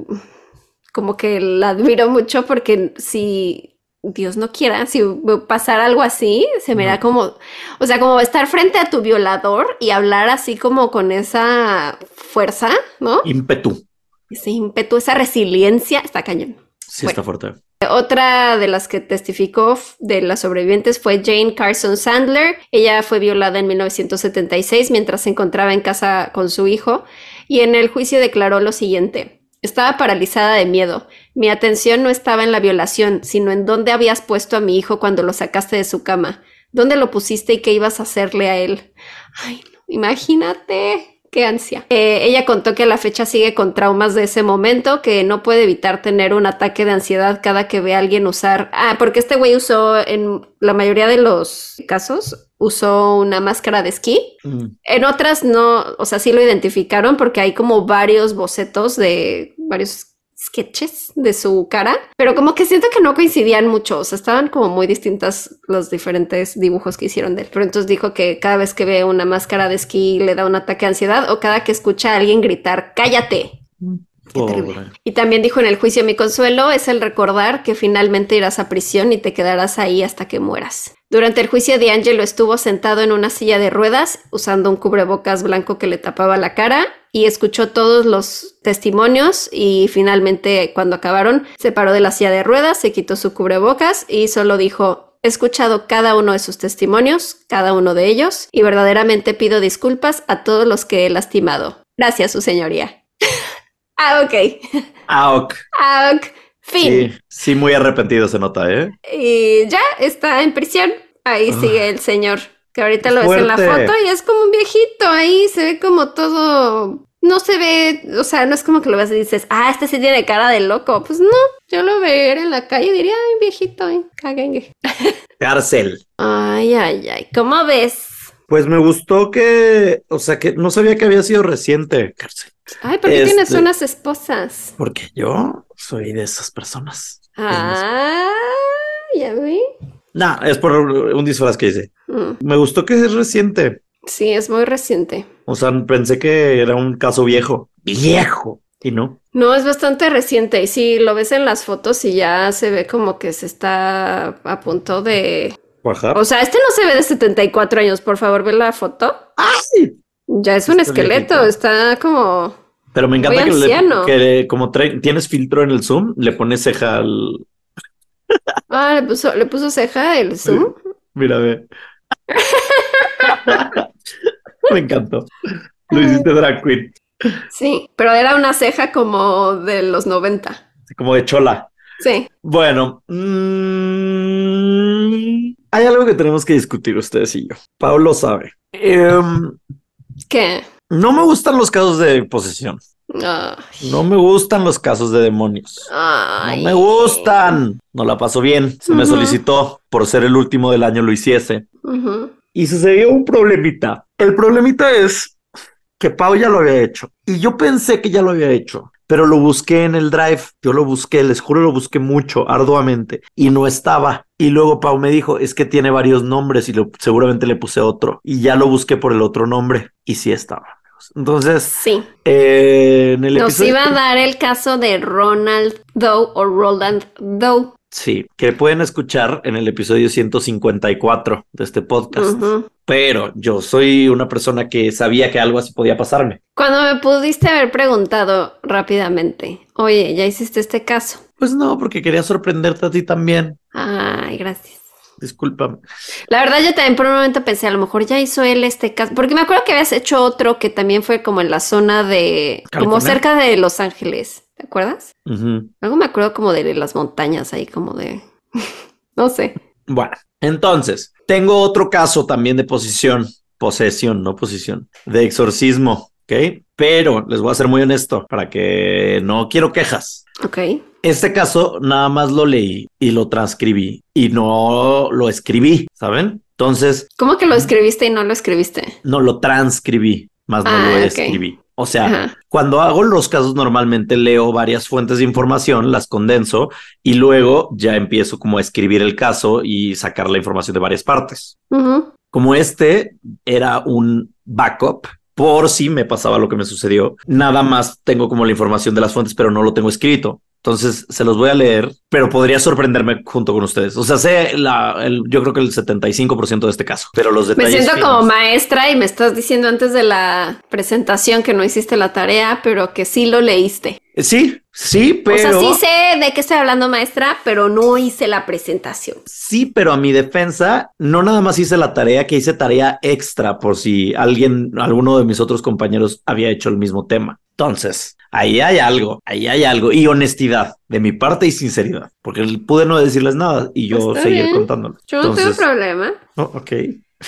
como que la admiro mucho porque si Dios no quiera, si pasara algo así, se me da como, o sea, como estar frente a tu violador y hablar así como con esa fuerza, ¿no? Ímpetu. Ese ímpetu, esa resiliencia, está cañón. Sí, está fuerte. Otra de las que testificó de las sobrevivientes fue Jane Carson Sandler. Ella fue violada en 1976 mientras se encontraba en casa con su hijo y en el juicio declaró lo siguiente. Estaba paralizada de miedo. Mi atención no estaba en la violación, sino en dónde habías puesto a mi hijo cuando lo sacaste de su cama. ¿Dónde lo pusiste y qué ibas a hacerle a él? Ay, imagínate qué ansia. Eh, ella contó que a la fecha sigue con traumas de ese momento, que no puede evitar tener un ataque de ansiedad cada que ve a alguien usar. Ah, porque este güey usó en la mayoría de los casos usó una máscara de esquí. Mm. En otras no, o sea, sí lo identificaron porque hay como varios bocetos de varios sketches de su cara, pero como que siento que no coincidían mucho, o sea, estaban como muy distintas los diferentes dibujos que hicieron de él. Pero entonces dijo que cada vez que ve una máscara de esquí le da un ataque de ansiedad o cada que escucha a alguien gritar, cállate. Y también dijo en el juicio, mi consuelo es el recordar que finalmente irás a prisión y te quedarás ahí hasta que mueras. Durante el juicio de Angelo estuvo sentado en una silla de ruedas, usando un cubrebocas blanco que le tapaba la cara, y escuchó todos los testimonios y finalmente cuando acabaron se paró de la silla de ruedas, se quitó su cubrebocas y solo dijo, He escuchado cada uno de sus testimonios, cada uno de ellos, y verdaderamente pido disculpas a todos los que he lastimado. Gracias, su señoría. ah, ok. Ah, ok. Ah, ok. Fin. Sí, sí, muy arrepentido se nota, ¿eh? Y ya está en prisión. Ahí Ah. sigue el señor, que ahorita lo ves en la foto y es como un viejito. Ahí se ve como todo. No se ve, o sea, no es como que lo ves y dices, ah, este sí tiene cara de loco. Pues no, yo lo vería en la calle y diría, ay, viejito, caguengue. Cárcel. Ay, ay, ay, ¿cómo ves? Pues me gustó que, o sea, que no sabía que había sido reciente. Cárcel. Ay, ¿por qué tienes Este- unas esposas? Porque yo soy de esas personas. Ah, ya vi. Nah, es por un disfraz que hice. Mm, Me gustó que es reciente. Sí, es muy reciente. O sea, pensé que era un caso viejo. Viejo. Y no. No, es bastante reciente y sí, lo ves en las fotos y ya se ve como que se está a punto de... Cuajar. O sea, este no se ve de 74 años, por favor, ve la foto. ¡Ay! Ya es un esqueleto, viejito. está como... Pero me encanta que, le, que como tienes filtro en el zoom, le pones ceja al. Ah, le puso, le puso ceja el zoom. Mira, ve. me encantó. Lo hiciste drag queen, Sí, pero era una ceja como de los 90. como de chola. Sí. Bueno, mm, hay algo que tenemos que discutir ustedes y yo. Pablo sabe. Em, ¿Qué? no me gustan los casos de posesión. Ay, No me gustan los casos de demonios. No me gustan. No la paso bien. Se me solicitó por ser el último del año lo hiciese. Y sucedió un problemita. El problemita es que Pau ya lo había hecho. Y yo pensé que ya lo había hecho. Pero lo busqué en el drive. Yo lo busqué, les juro, lo busqué mucho, arduamente. Y no estaba. Y luego Pau me dijo, es que tiene varios nombres y lo- seguramente le puse otro. Y ya lo busqué por el otro nombre. Y sí estaba. Entonces, Sí. eh, en el Nos episodio... iba a dar el caso de Ronald Doe o Roland Doe. Sí, que pueden escuchar en el episodio 154 de este podcast. Pero yo soy una persona que sabía que algo así podía pasarme. Cuando me pudiste haber preguntado rápidamente, oye, ¿ya hiciste este caso? Pues no, porque quería sorprenderte a ti también. Ay, gracias. Discúlpame. La verdad, yo también por un momento pensé, a lo mejor ya hizo él este caso, porque me acuerdo que habías hecho otro que también fue como en la zona de, como cerca de Los Ángeles, ¿te acuerdas? Algo me acuerdo como de las montañas ahí, como de, no sé. Bueno, entonces, tengo otro caso también de posesión. Posesión, no posición. De exorcismo, ¿ok? Pero les voy a ser muy honesto para que no quiero quejas. Ok. Este caso nada más lo leí y lo transcribí y no lo escribí, ¿saben? Entonces, ¿Cómo que lo escribiste y no lo escribiste? no lo transcribí, más no Ah, lo ok. escribí. O sea, Ajá. cuando hago los casos normalmente leo varias fuentes de información, las condenso y luego ya empiezo como a escribir el caso y sacar la información de varias partes. Como este era un backup por si me pasaba lo que me sucedió, nada más tengo como la información de las fuentes, pero no lo tengo escrito. Entonces se los voy a leer, pero podría sorprenderme junto con ustedes. O sea, sé la, el, yo creo que el 75% de este caso, pero los Me detalles. siento como maestra y me estás diciendo antes de la presentación que no hiciste la tarea, pero que sí lo leíste. Sí, sí, pero. O sea, sí sé de qué estoy hablando, maestra, pero no hice la presentación. Sí, pero a mi defensa, no nada más hice la tarea, que hice tarea extra por si alguien, alguno de mis otros compañeros había hecho el mismo tema. Entonces, ahí hay algo, ahí hay algo y honestidad de mi parte y sinceridad, porque pude no decirles nada y yo Está seguir bien. contándolo. Yo no Entonces, tengo problema, oh, ok.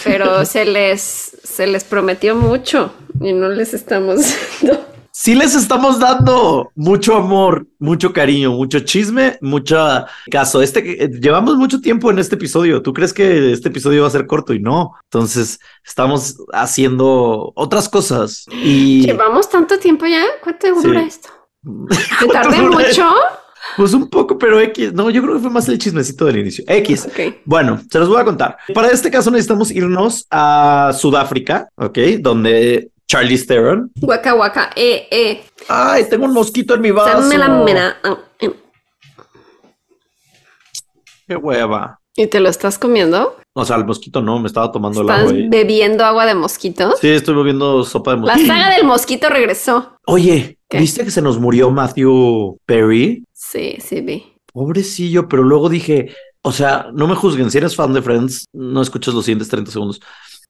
pero se les, se les prometió mucho y no les estamos dando. Sí les estamos dando mucho amor, mucho cariño, mucho chisme, mucho caso. Este eh, llevamos mucho tiempo en este episodio. ¿Tú crees que este episodio va a ser corto y no? Entonces estamos haciendo otras cosas y ¿Llevamos tanto tiempo ya? ¿Cuánto dura Sí. esto? ¿Te tardé mucho? pues un poco, pero X. No, yo creo que fue más el chismecito del inicio. X. Ok. Bueno, se los voy a contar. Para este caso necesitamos irnos a Sudáfrica, ¿ok? Donde Charlie Theron. Guaca, guaca, eh, eh. Ay, tengo un mosquito en mi vaso. Dame la mena. Ah, eh. Qué hueva. ¿Y te lo estás comiendo? O sea, el mosquito no, me estaba tomando el ¿Estás agua. ahí. bebiendo agua de mosquitos? Sí, estoy bebiendo sopa de La mosquito. saga del mosquito regresó. Oye, ¿Qué? ¿viste que se nos murió Matthew Perry? Sí, sí, vi. Pobrecillo, pero luego dije, o sea, no me juzguen, si eres fan de Friends, no escuchas los siguientes 30 segundos.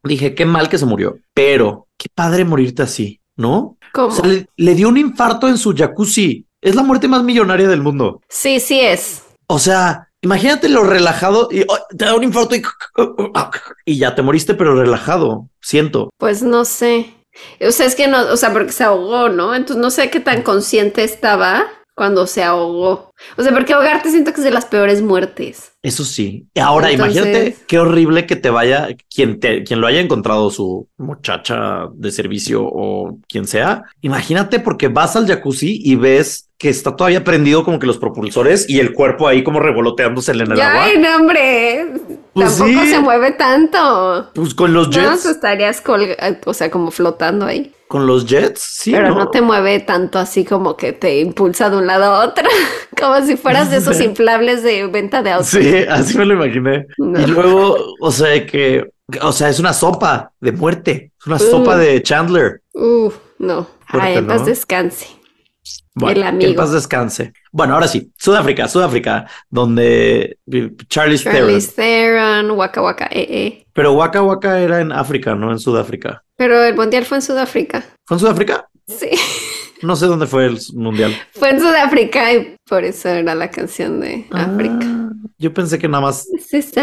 Dije, qué mal que se murió, pero qué padre morirte así, ¿no? ¿Cómo? O sea, le, le dio un infarto en su jacuzzi. Es la muerte más millonaria del mundo. Sí, sí es. O sea, imagínate lo relajado y oh, te da un infarto y, y ya te moriste, pero relajado. Siento. Pues no sé. O sea, es que no, o sea, porque se ahogó, ¿no? Entonces no sé qué tan consciente estaba cuando se ahogó. O sea, porque ahogarte siento que es de las peores muertes. Eso sí. Ahora Entonces- imagínate qué horrible que te vaya quien te, quien lo haya encontrado su muchacha de servicio o quien sea. Imagínate porque vas al jacuzzi y ves que está todavía prendido como que los propulsores y el cuerpo ahí como revoloteándose en el Ya, agua. Ay, no, hombre. Pues Tampoco sí. se mueve tanto. Pues con los No, jets, tú estarías o sea, como flotando ahí. Con los jets, sí. Pero no. te mueve tanto así como que te impulsa de un lado a otro. como si fueras de esos inflables de venta de autos. Sí, así me lo imaginé. No. Y luego, o sea, que, o sea, es una sopa de muerte. Es una Uh. sopa de Chandler. Uh, no. Fuerte, Ay, en paz ¿no? descanse. Bueno, El que amigo. en paz descanse. Bueno, ahora sí, Sudáfrica, Sudáfrica, donde Charlie Theron. Charlize Theron, Waka Waka eh, eh. Pero Waka Waka era en África, no en Sudáfrica. Pero el mundial fue en Sudáfrica. ¿Fue en Sudáfrica? Sí, No sé dónde fue el mundial. fue en Sudáfrica y por eso era la canción de África. Ah, yo pensé que nada más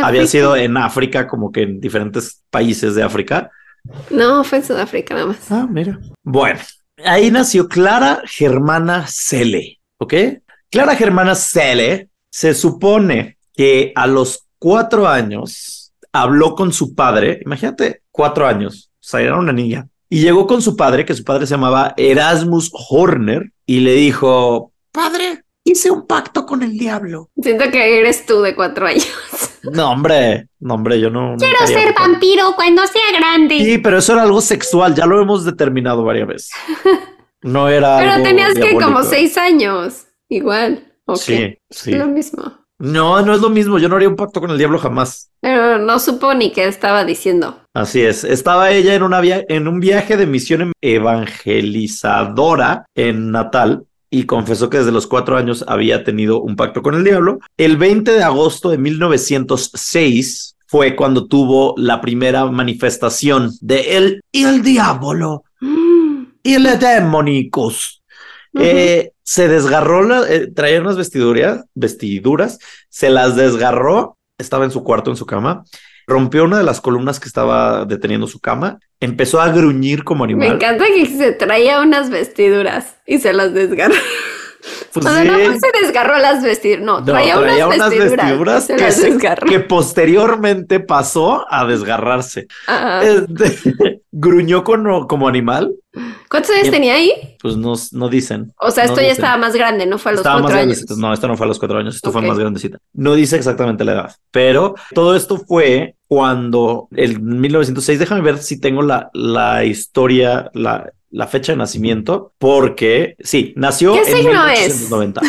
había sido en África, como que en diferentes países de África. No, fue en Sudáfrica nada más. Ah, mira. Bueno, ahí nació Clara Germana Cele, ¿ok? Clara Germana Cele se supone que a los cuatro años habló con su padre, imagínate, cuatro años, o sea, era una niña, y llegó con su padre, que su padre se llamaba Erasmus Horner, y le dijo, padre, hice un pacto con el diablo. Siento que eres tú de cuatro años. No, hombre, no, hombre, yo no... Quiero ser vampiro cuando sea grande. Sí, pero eso era algo sexual, ya lo hemos determinado varias veces. No era Pero algo tenías que como seis años. Igual. ¿o qué? Sí, sí. Lo mismo. No, no es lo mismo. Yo no haría un pacto con el diablo jamás. Pero no supo ni qué estaba diciendo. Así es. Estaba ella en, una via- en un viaje de misión evangelizadora en Natal y confesó que desde los cuatro años había tenido un pacto con el diablo. El 20 de agosto de 1906 fue cuando tuvo la primera manifestación de el, el diablo Mm. y el demonicus. Ujú. Eh, se desgarró, la, eh, traía unas vestiduras, vestiduras, se las desgarró, estaba en su cuarto, en su cama, rompió una de las columnas que estaba deteniendo su cama, empezó a gruñir como Me animal. encanta que se traía unas vestiduras y se las desgarró. Pues o sea, no se desgarró las vestiduras. No, No, traía, unas, vestiduras, que, se- posteriormente pasó a desgarrarse. Este, gruñó como, como animal, ¿Cuántos años tenía ahí? pues no, no dicen. O sea, No esto ya dicen. estaba más grande, no fue a los Estaba cuatro años. No, esta no fue a los cuatro años, esto fue más grandecita. No dice exactamente la edad, pero todo esto fue cuando el 1906, déjame ver si tengo la, la historia, la, la fecha de nacimiento, porque sí, nació ¿Qué en signo es? 1890.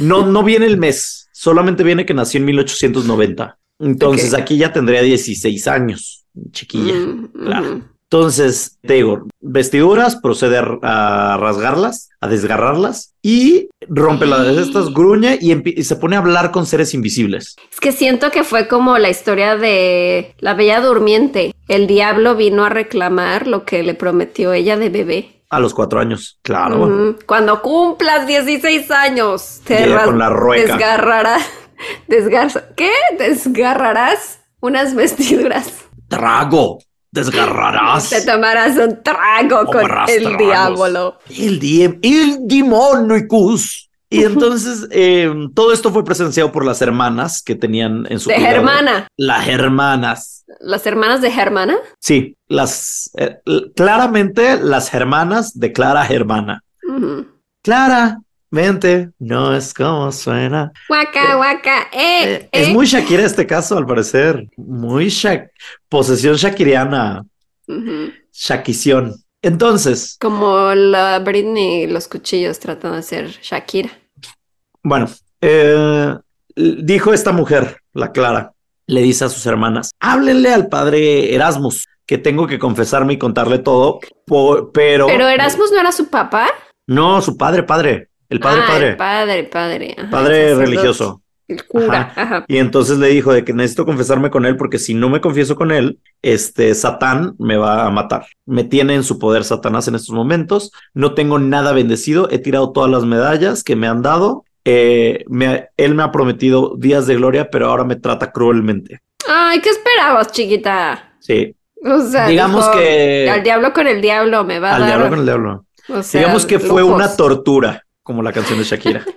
No, no viene el mes, solamente viene que nació en 1890. Entonces aquí ya tendría 16 años, chiquilla. Mm, claro. Entonces, te digo, vestiduras, procede a, a rasgarlas, a desgarrarlas y rompe las de estas, gruñe y, se pone a hablar con seres invisibles. Es que siento que fue como la historia de la Bella Durmiente. El diablo vino a reclamar lo que le prometió ella de bebé. A los cuatro años, claro. Cuando cumplas 16 años, te Llega ras- con la rueca. desgarrarás. Desgarza, ¿Qué? Desgarrarás unas vestiduras. Trago, desgarrarás. Te tomarás un trago con el tragos. diablo. El, die el demonicus. Y entonces eh, todo esto fue presenciado por las hermanas que tenían en su De cuidado. Germana. Las hermanas. Las hermanas de Germana. Sí, las eh, claramente las hermanas de Clara Germana. Clara, vente, no es como suena. Guaca, guaca, eh, Eh, es eh. muy Shakira este caso, al parecer. Muy Shak posesión shakiriana, Ujú. shakición. Entonces, Como la Britney y los cuchillos tratando de ser Shakira. bueno, eh, dijo esta mujer, la Clara, le dice a sus hermanas, háblenle al padre Erasmus, que tengo que confesarme y contarle todo, pero... Pero Erasmus no era su papá. No, su padre, padre, el padre, Ah, padre, el padre, padre. ajá, padre religioso. El cura. Ajá. Y entonces le dijo de que necesito confesarme con él porque si no me confieso con él, este Satán me va a matar. Me tiene en su poder Satanás en estos momentos. No tengo nada bendecido. He tirado todas las medallas que me han dado. Eh, me- él me ha prometido días de gloria, pero ahora me trata cruelmente. Ay, ¿qué esperabas, chiquita? Sí. O sea, Digamos dijo, que- al diablo con el diablo me va a Al dar. diablo con el diablo. o sea, Digamos que fue lujos. una tortura, como la canción de Shakira.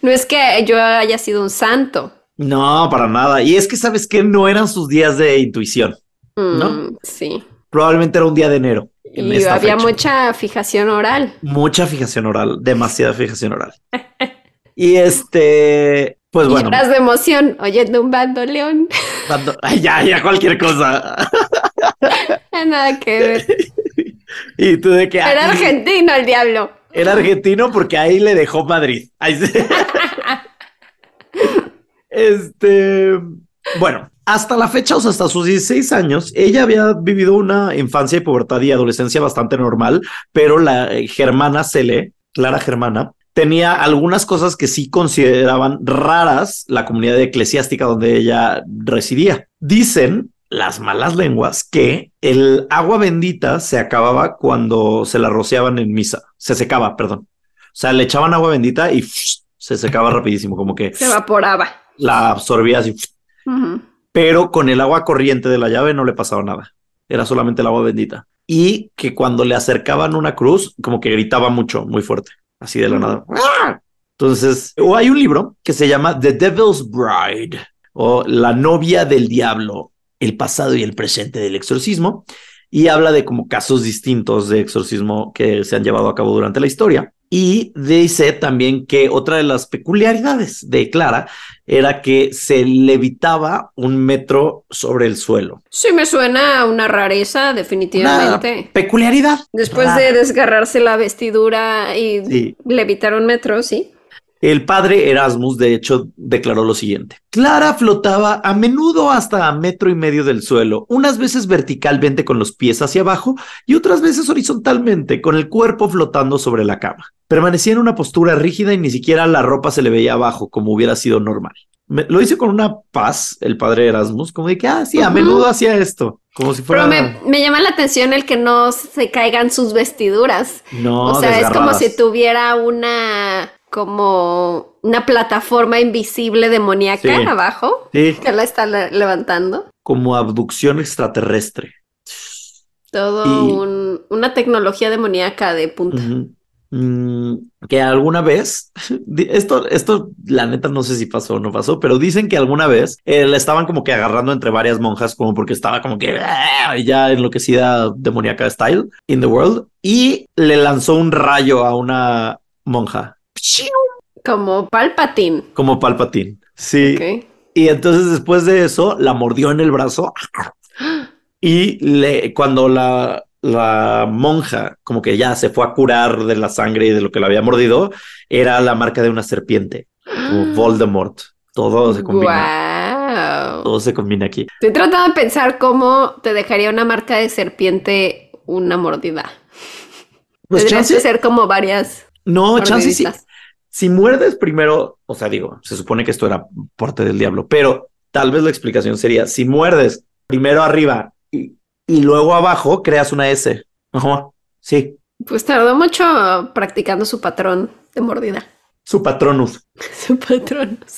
No es que yo haya sido un santo. No, para nada. Y es que, ¿sabes qué? No eran sus días de intuición. Mm, ¿No? Sí. Probablemente era un día de enero. En Y esta había fecha. mucha fijación oral. Mucha fijación oral, demasiada fijación oral. Y este, pues bueno, lloras de emoción oyendo un bandoleón. cuando- ay, ya, ya, cualquier cosa. Nada que ver. y tú de que Era ay, argentino el diablo. Era argentino porque ahí le dejó Madrid. Este, bueno, hasta la fecha, o sea, hasta sus 16 años, ella había vivido una infancia y pubertad y adolescencia bastante normal, pero la germana Cele, Clara Germana, tenía algunas cosas que sí consideraban raras la comunidad eclesiástica donde ella residía. Dicen las malas lenguas que el agua bendita se acababa cuando se la rociaban en misa, se secaba, perdón. O sea, le echaban agua bendita y se secaba rapidísimo, como que Se evaporaba. la absorbía así, pero con el agua corriente de la llave no le pasaba nada. Era solamente el agua bendita. Y que cuando le acercaban una cruz, como que gritaba mucho, muy fuerte, así de la nada. Entonces, o hay un libro que se llama The Devil's Bride o La novia del diablo, el pasado y el presente del exorcismo, y habla de como casos distintos de exorcismo que se han llevado a cabo durante la historia. Y dice también que otra de las peculiaridades de Clara era que se levitaba un metro sobre el suelo. Sí, me suena a una rareza, definitivamente. Peculiaridad. Después rara. de desgarrarse la vestidura y Sí. levitar un metro, sí. El padre Erasmus, de hecho, declaró lo siguiente. Clara flotaba a menudo hasta a metro y medio del suelo, unas veces verticalmente con los pies hacia abajo y otras veces horizontalmente, con el cuerpo flotando sobre la cama. Permanecía en una postura rígida y ni siquiera la ropa se le veía abajo, como hubiera sido normal. Me- lo hice con una paz, el padre Erasmus, como de que, ah, sí, a menudo hacía esto, como si fuera... Pero me, me llama la atención el que no se caigan sus vestiduras. No, o sea, es como si tuviera una como una plataforma invisible demoníaca Sí. abajo Sí, que la está le- levantando. como abducción extraterrestre. Todo Y- un- una tecnología demoníaca de punta. Mm, que alguna vez, esto, esto la neta no sé si pasó o no pasó, pero dicen que alguna vez eh, la estaban como que agarrando entre varias monjas, como porque estaba como que "Ah", ya enloquecida demoníaca style in the world, y le lanzó un rayo a una monja, Como Palpatine. como Palpatine. Sí. Y entonces después de eso la mordió en el brazo y le, cuando la, la monja como que ya se fue a curar de la sangre y de lo que la había mordido, era la marca de una serpiente, como Voldemort. Todo se combina. Wow. Todo se combina aquí. Estoy tratando de pensar cómo te dejaría una marca de serpiente una mordida. Pues Tendrías chance, que ser como varias no, chance sí. Si muerdes primero, o sea, digo, se supone que esto era parte del diablo, pero tal vez la explicación sería, si muerdes primero arriba y, y luego abajo, creas una S. Ajá, sí, Pues tardó mucho practicando su patrón de mordida. su patronus. Su patrón.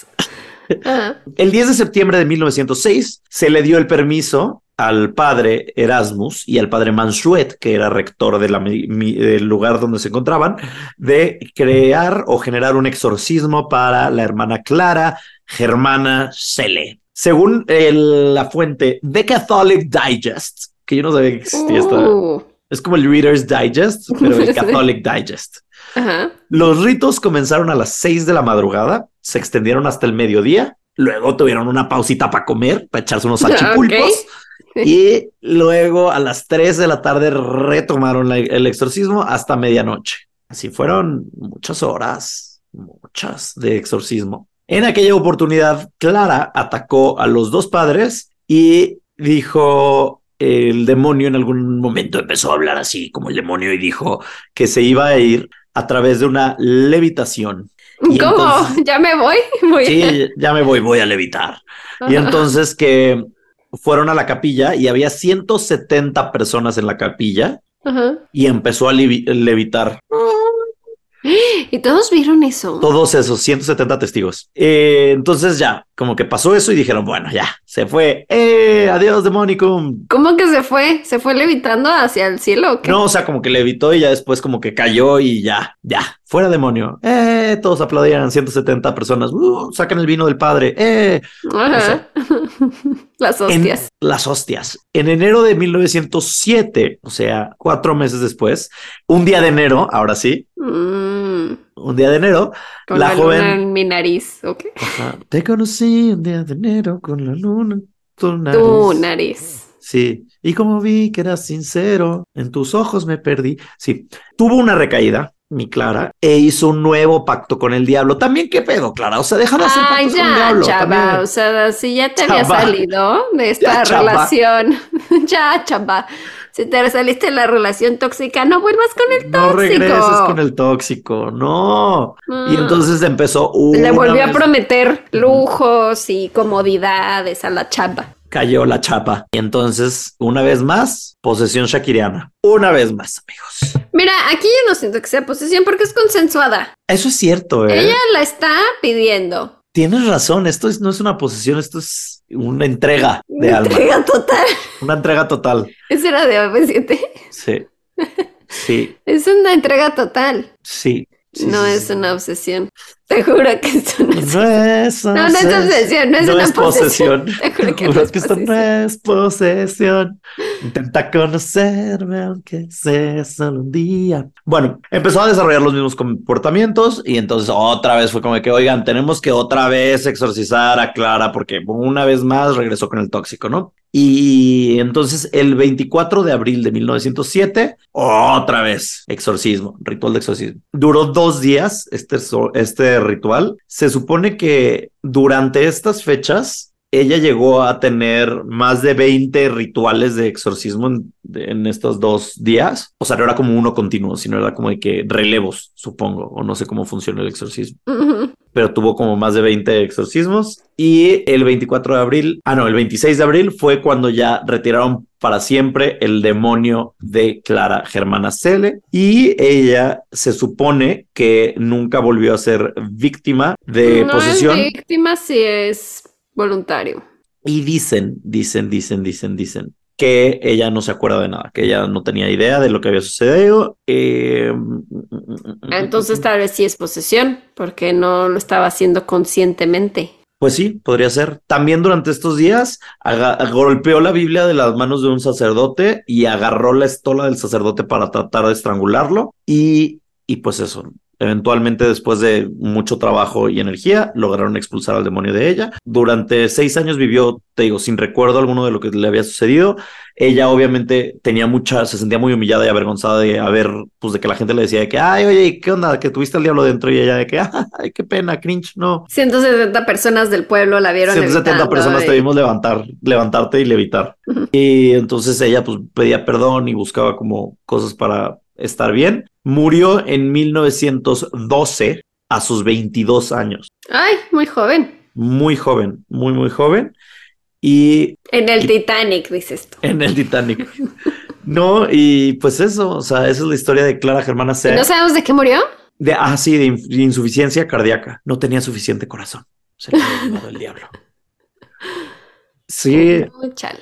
Ah, El 10 de septiembre de 1906 se le dio el permiso al padre Erasmus y al padre Mansuet, que era rector de la mi- mi- del lugar donde se encontraban, de crear o generar un exorcismo para la hermana Clara Germana Cele. Según el- la fuente The Catholic Digest, que yo no sabía que existía esta. uh, Es como el Reader's Digest, pero el. Catholic Digest. ajá. Los ritos comenzaron a las 6 de la madrugada, se extendieron hasta el mediodía, luego tuvieron una pausita para comer, para echarse unos salchipulpos, y luego a las 3 de la tarde retomaron la- el exorcismo hasta medianoche. Así fueron muchas horas, muchas de exorcismo. En aquella oportunidad, Clara atacó a los dos padres y dijo, el demonio en algún momento empezó a hablar así como el demonio y dijo que se iba a ir a través de una levitación Y ¿Cómo? entonces- ¿Ya me voy? Voy a- Sí, ya me voy, voy a levitar. Y entonces que fueron a la capilla y había 170 personas en la capilla Ajá. y empezó a levi- levitar. ¿Y todos vieron eso? Todos esos 170 testigos. Eh, entonces ya, como que pasó eso y dijeron, bueno, ya, se fue. ¡Eh! Adiós, Demonicum. ¿Cómo que se fue? ¿Se fue levitando hacia el cielo o qué? No, o sea, como que levitó y ya después como que cayó y ya, ya, fuera demonio. ¡Eh! Todos aplaudían, 170 personas. ¡Uh! Sacan el vino del padre. ¡Eh! Ajá. Las En hostias. las hostias. En enero de 1907, o sea, cuatro meses después, un día de enero, ahora sí, Mm, un día de enero, con la la, joven- luna en mi nariz, ¿ok? ajá, te conocí un día de enero con la luna en tu nariz. Tu nariz. Sí, y como vi que eras sincero, en tus ojos me perdí. Sí, tuvo una recaída, mi Clara, e hizo un nuevo pacto con el diablo. También, ¿qué pedo, Clara? O sea, deja de hacer Ay, pactos con el diablo. chava. también. O sea, si ya te había salido de esta Ya, relación. ya, chava. Si te saliste de la relación tóxica, no vuelvas con el No tóxico. regreses con el tóxico, no. Y Mm. entonces empezó Le volvió a prometer lujos y comodidades a la chava. cayó la chapa. Y entonces, una vez más, posesión shakiriana. Una vez más, amigos. Mira, aquí yo no siento que sea posesión porque es consensuada. Eso es cierto, ¿eh? Ella la está pidiendo. Tienes razón, esto es- no es una posesión, esto es una entrega de Una alma. entrega total. Una entrega total. Esa era de OV7. Sí. Sí, Es una entrega total. sí. sí, no sí, es sí. una obsesión. Te juro que es una No es No, no es obsesión, no es una posesión. Te juro que no es que esto no es posesión. Intenta conocerme, aunque sea solo un día. Bueno, empezó a desarrollar los mismos comportamientos y entonces otra vez fue como que, oigan, tenemos que otra vez exorcizar a Clara porque una vez más regresó con el tóxico, ¿no? Y entonces el 24 de abril de 1907, otra vez exorcismo, ritual de exorcismo. Duró dos días este, este ritual. Se supone que durante estas fechas ella llegó a tener más de 20 rituales de exorcismo en, estos dos días. O sea, no era como uno continuo, sino era como de que relevos, supongo, o no sé cómo funciona el exorcismo. Pero tuvo como más de 20 exorcismos. Y el 24 de abril, ah, no, el 26 de abril fue cuando ya retiraron para siempre el demonio de Clara Germana Cele. Y ella se supone que nunca volvió a ser víctima de no posesión. es víctima si es voluntario. Y dicen, dicen, dicen, dicen, dicen que ella no se acuerda de nada, que ella no tenía idea de lo que había sucedido. Eh, Entonces tal vez sí es posesión, porque no lo estaba haciendo conscientemente. Pues sí, podría ser. También durante estos días golpeó la Biblia de las manos de un sacerdote y agarró la estola del sacerdote para tratar de estrangularlo. Y, y pues eso, eventualmente después de mucho trabajo y energía, lograron expulsar al demonio de ella. Durante seis años vivió, te digo, sin recuerdo alguno de lo que le había sucedido. Ella obviamente tenía mucha, se sentía muy humillada y avergonzada de haber, pues de que la gente le decía de que, ay, oye, ¿qué onda? Que tuviste al diablo dentro y ella de que, ay, qué pena, cringe, no. 170 personas del pueblo la vieron 170 levitando personas y- te vimos levantar, levantarte y levitar. Y entonces ella pues pedía perdón y buscaba como cosas para estar bien. Murió en 1912 a sus 22 años. Ay, muy joven. Muy joven, muy, muy joven. Y En el Titanic, dices tú. en el Titanic. No, y pues eso, o sea, esa es la historia de Clara Germana ¿Y C. no sabemos de qué murió? De, ah, sí, de insuficiencia cardíaca. No tenía suficiente corazón. Se le había el diablo. Sí, chala.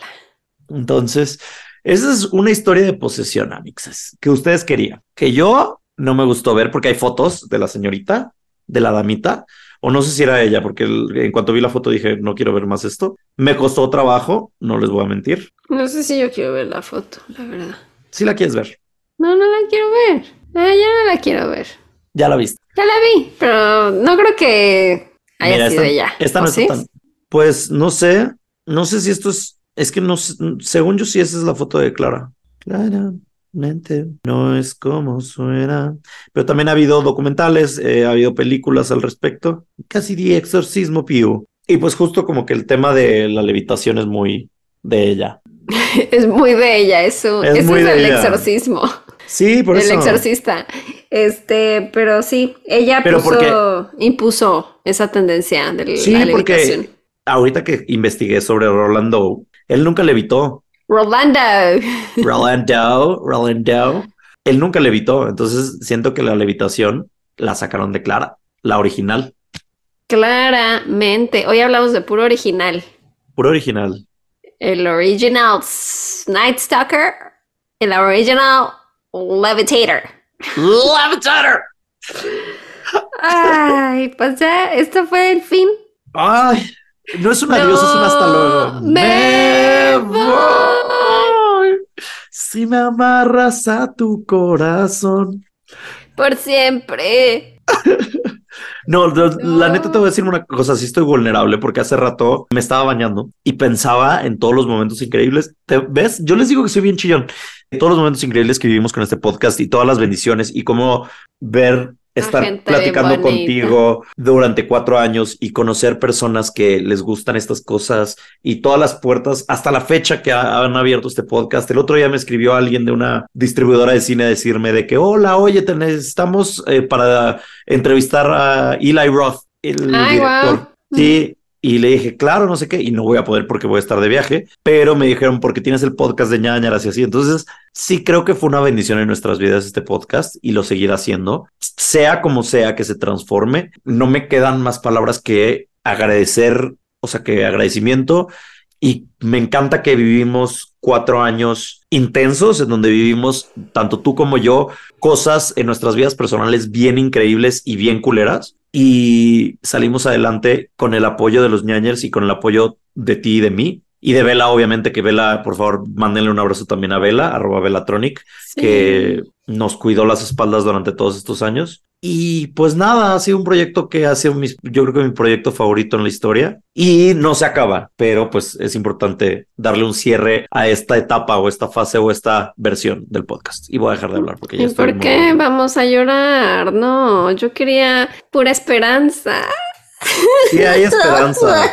Entonces, esa es una historia de posesión, amixes, que ustedes querían. Que yo no me gustó ver porque hay fotos de la señorita, de la damita, o no sé si era ella, porque el- en cuanto vi la foto dije, no quiero ver más esto. Me costó trabajo, no les voy a mentir. No sé si yo quiero ver la foto, la verdad. Si la quieres ver, No, no la quiero ver. Ya no la quiero ver. ya la viste. Ya la vi, pero no creo que haya Mira, sido esta, ella. esta ¿O no sí? está tan. Pues no sé, no sé si esto es, es que no, sé, según yo sí esa es la foto de Clara. Claramente, no es como suena. Pero también ha habido documentales, eh, ha habido películas al respecto. Casi di exorcismo Piu. Y pues justo como que el tema de la levitación es muy de ella. Es muy de ella, eso. Es eso muy es de el ella. exorcismo. Sí, por el eso. exorcista. Este, pero sí, ella Pero puso, porque- impuso esa tendencia de Sí, la levitación. porque ahorita que investigué sobre Rolando, él nunca levitó. Rolando. Rolando, Rolando, él nunca levitó. Entonces siento que la levitación la sacaron de Clara, la original, Claramente. Hoy hablamos de puro original. puro original. El original Night Stalker. El original Levitator. Levitator. Ay, pues ya, esto fue el fin. Ay, no es un adiós, es un hasta luego. Me voy. Si me amarras a tu corazón. Por siempre. No, no, la neta te voy a decir una cosa, sí estoy vulnerable porque hace rato me estaba bañando y pensaba en todos los momentos increíbles. ¿Te ves? Yo les digo que soy bien chillón. Todos los momentos increíbles que vivimos con este podcast y todas las bendiciones y cómo ver estar platicando bonita. contigo durante cuatro años y conocer personas que les gustan estas cosas y todas las puertas hasta la fecha que ha- han abierto este podcast. El otro día me escribió alguien de una distribuidora de cine a decirme de que, hola, oye, te necesitamos eh, para entrevistar a Eli Roth, el Ay, director. guau. Sí. Y le dije, claro, no sé qué, y no voy a poder porque voy a estar de viaje, pero me dijeron, porque tienes el podcast de ñañaras y así. Entonces, sí creo que fue una bendición en nuestras vidas este podcast y lo seguirá haciendo, sea como sea que se transforme. No me quedan más palabras que agradecer, o sea, que agradecimiento. Y me encanta que vivimos cuatro años intensos en donde vivimos, tanto tú como yo, cosas en nuestras vidas personales bien increíbles y bien culeras. Y salimos adelante con el apoyo de los ñañers y con el apoyo de ti y de mí. Y de Vela, obviamente, que Vela, por favor, mándenle un abrazo también a Vela, arroba Velatronic, Sí. que nos cuidó las espaldas durante todos estos años. Y pues nada, ha sido un proyecto que ha sido mis, yo creo que mi proyecto favorito en la historia y no se acaba, pero pues es importante darle un cierre a esta etapa o esta fase o esta versión del podcast. Y voy a dejar de hablar porque ya ¿Y estoy por muy- qué vamos a llorar? No, yo quería pura esperanza. Sí, hay esperanza.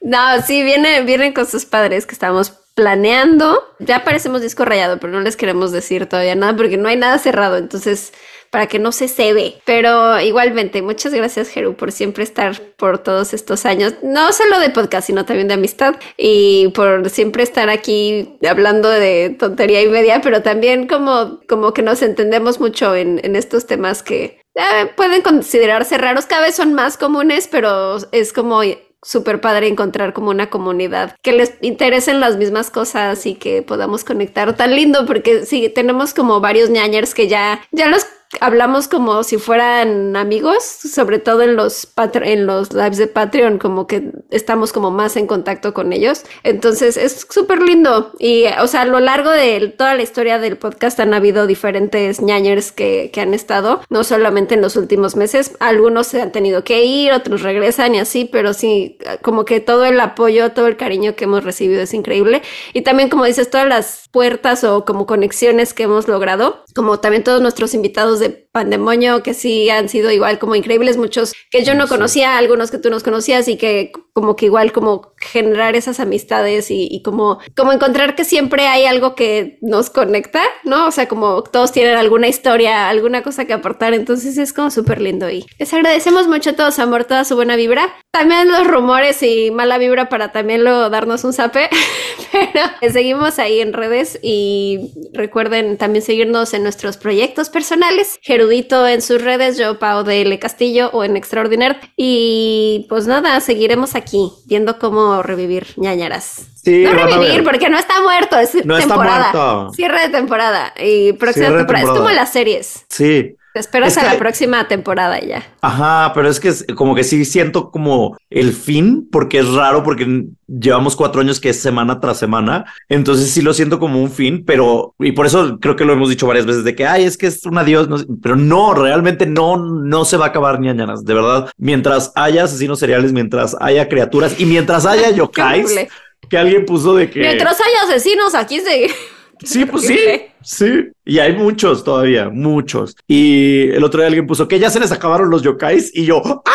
No, sí, viene, vienen con sus padres que estamos planeando. Ya parecemos disco rayado, pero no les queremos decir todavía nada porque no hay nada cerrado. Entonces, para que no se cebe. Pero igualmente, muchas gracias, Jeru, por siempre estar por todos estos años. No solo de podcast, sino también de amistad. Y por siempre estar aquí hablando de tontería y media, pero también como, como que nos entendemos mucho en, en estos temas que eh, pueden considerarse raros. Cada vez son más comunes, pero es como súper padre encontrar como una comunidad que les interesen las mismas cosas y que podamos conectar tan lindo porque sí, tenemos como varios ñañers que ya, ya los hablamos como si fueran amigos, sobre todo en los, en los lives de Patreon, como que estamos como más en contacto con ellos. Entonces es súper lindo. Y, o sea, a lo largo de toda la historia del podcast han habido diferentes ñañers que, que han estado, no solamente en los últimos meses. Algunos se han tenido que ir, otros regresan y así, pero sí, como que todo el apoyo, todo el cariño que hemos recibido es increíble. Y también, como dices, todas las puertas o como conexiones que hemos logrado, como también todos nuestros invitados de fazla Pandemonio, que sí han sido igual como increíbles, muchos que yo no conocía, algunos que tú nos conocías y que como que igual como generar esas amistades y, y como, como encontrar que siempre hay algo que nos conecta, ¿no? O sea, como todos tienen alguna historia, alguna cosa que aportar, entonces es como súper lindo y les agradecemos mucho todo su amor, toda su buena vibra. También los rumores y mala vibra para también luego darnos un zape, pero seguimos ahí en redes y recuerden también seguirnos en nuestros proyectos personales, En sus redes, yo Pau de L Castillo o en Extraordinaire y pues nada, seguiremos aquí viendo cómo revivir ñañaras. Sí, no revivir porque no está muerto, es No está temporada. muerto. Cierre de temporada y próxima de temporada. Es temporada. como las series. Sí. Te esperas Es a la próxima temporada ya. Ajá, pero es que es como que sí siento como el fin, porque es raro, porque llevamos cuatro años que es semana tras semana, entonces sí lo siento como un fin, pero, y por eso creo que lo hemos dicho varias veces, de que, ay, es que es un adiós, no pero no, realmente no, no se va a acabar ni ñañaras, de verdad, mientras haya asesinos seriales, mientras haya criaturas y mientras haya yokais, que alguien puso de que... Mientras haya asesinos, aquí se. Sí, pues sí, sí. Y hay muchos todavía, muchos. Y el otro día alguien puso que ya se les acabaron los yokais y yo, ¡ah!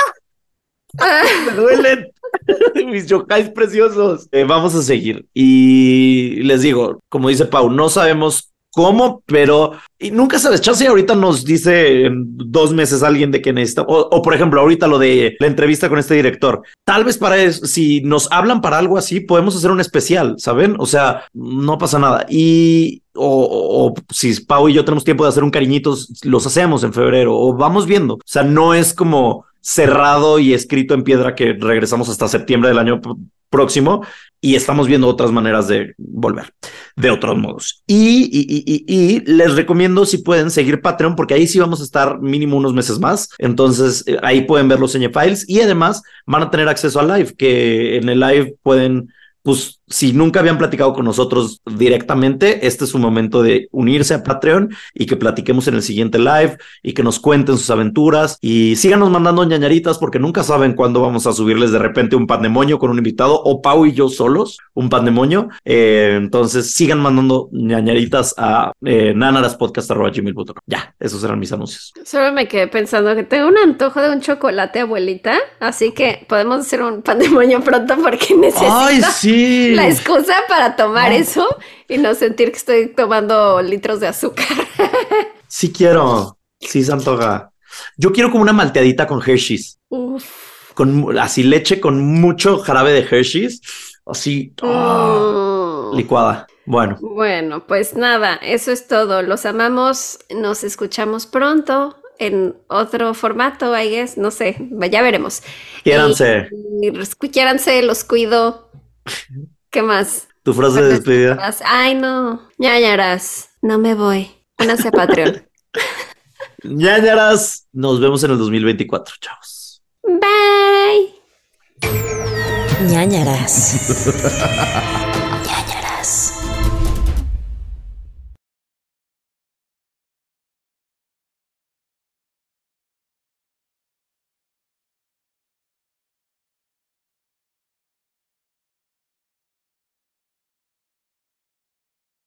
Ah, me duelen mis yokais preciosos. Eh, vamos a seguir. Y les digo, como dice Pau, no sabemos cómo, pero y nunca sabes. Chance ahorita nos dice en dos meses alguien de que necesita, o, por ejemplo, ahorita lo de la entrevista con este director. Tal vez para eso, si nos hablan para algo así, podemos hacer un especial, ¿saben? O sea, no pasa nada. Y o, o, si Pau y yo tenemos tiempo de hacer un cariñitos, los hacemos en febrero o vamos viendo. O sea, no es como cerrado y escrito en piedra que regresamos hasta septiembre del año próximo y estamos viendo otras maneras de volver de otros modos. Y, y, les recomiendo si pueden seguir Patreon porque ahí sí vamos a estar mínimo unos meses más. Entonces eh, ahí pueden ver los files y además van a tener acceso al live que en el live pueden pues si nunca habían platicado con nosotros directamente, este es un momento de unirse a Patreon y que platiquemos en el siguiente live y que nos cuenten sus aventuras y síganos mandando ñañaritas porque nunca saben cuándo vamos a subirles de repente un pandemonio con un invitado o Pau y yo solos un pandemonio. Eh, entonces sigan mandando ñañaritas a eh, nanaraspodcast.gmail.com. Ya, esos eran mis anuncios. Solo me quedé pensando que tengo un antojo de un chocolate, abuelita, así que podemos hacer un pandemonio pronto porque necesito. ¡Ay, sí! La excusa para tomar eso y no sentir que estoy tomando litros de azúcar. sí quiero, sí se antoja. Yo quiero como una malteadita con Hershey's. Con así leche con mucho jarabe de Hershey's. Así ah, mm. licuada. Bueno. Bueno, pues nada, eso es todo. Los amamos. Nos escuchamos pronto en otro formato, I guess. No sé, ya veremos. Quiéranse. quiéranse, los cuido. ¿Qué más? Tu frase de despedida. Ay, no. ñañaras, no me voy. Únanse a Patreon. ñañaras, nos vemos en el 2024. Chavos. Bye. ñañaras.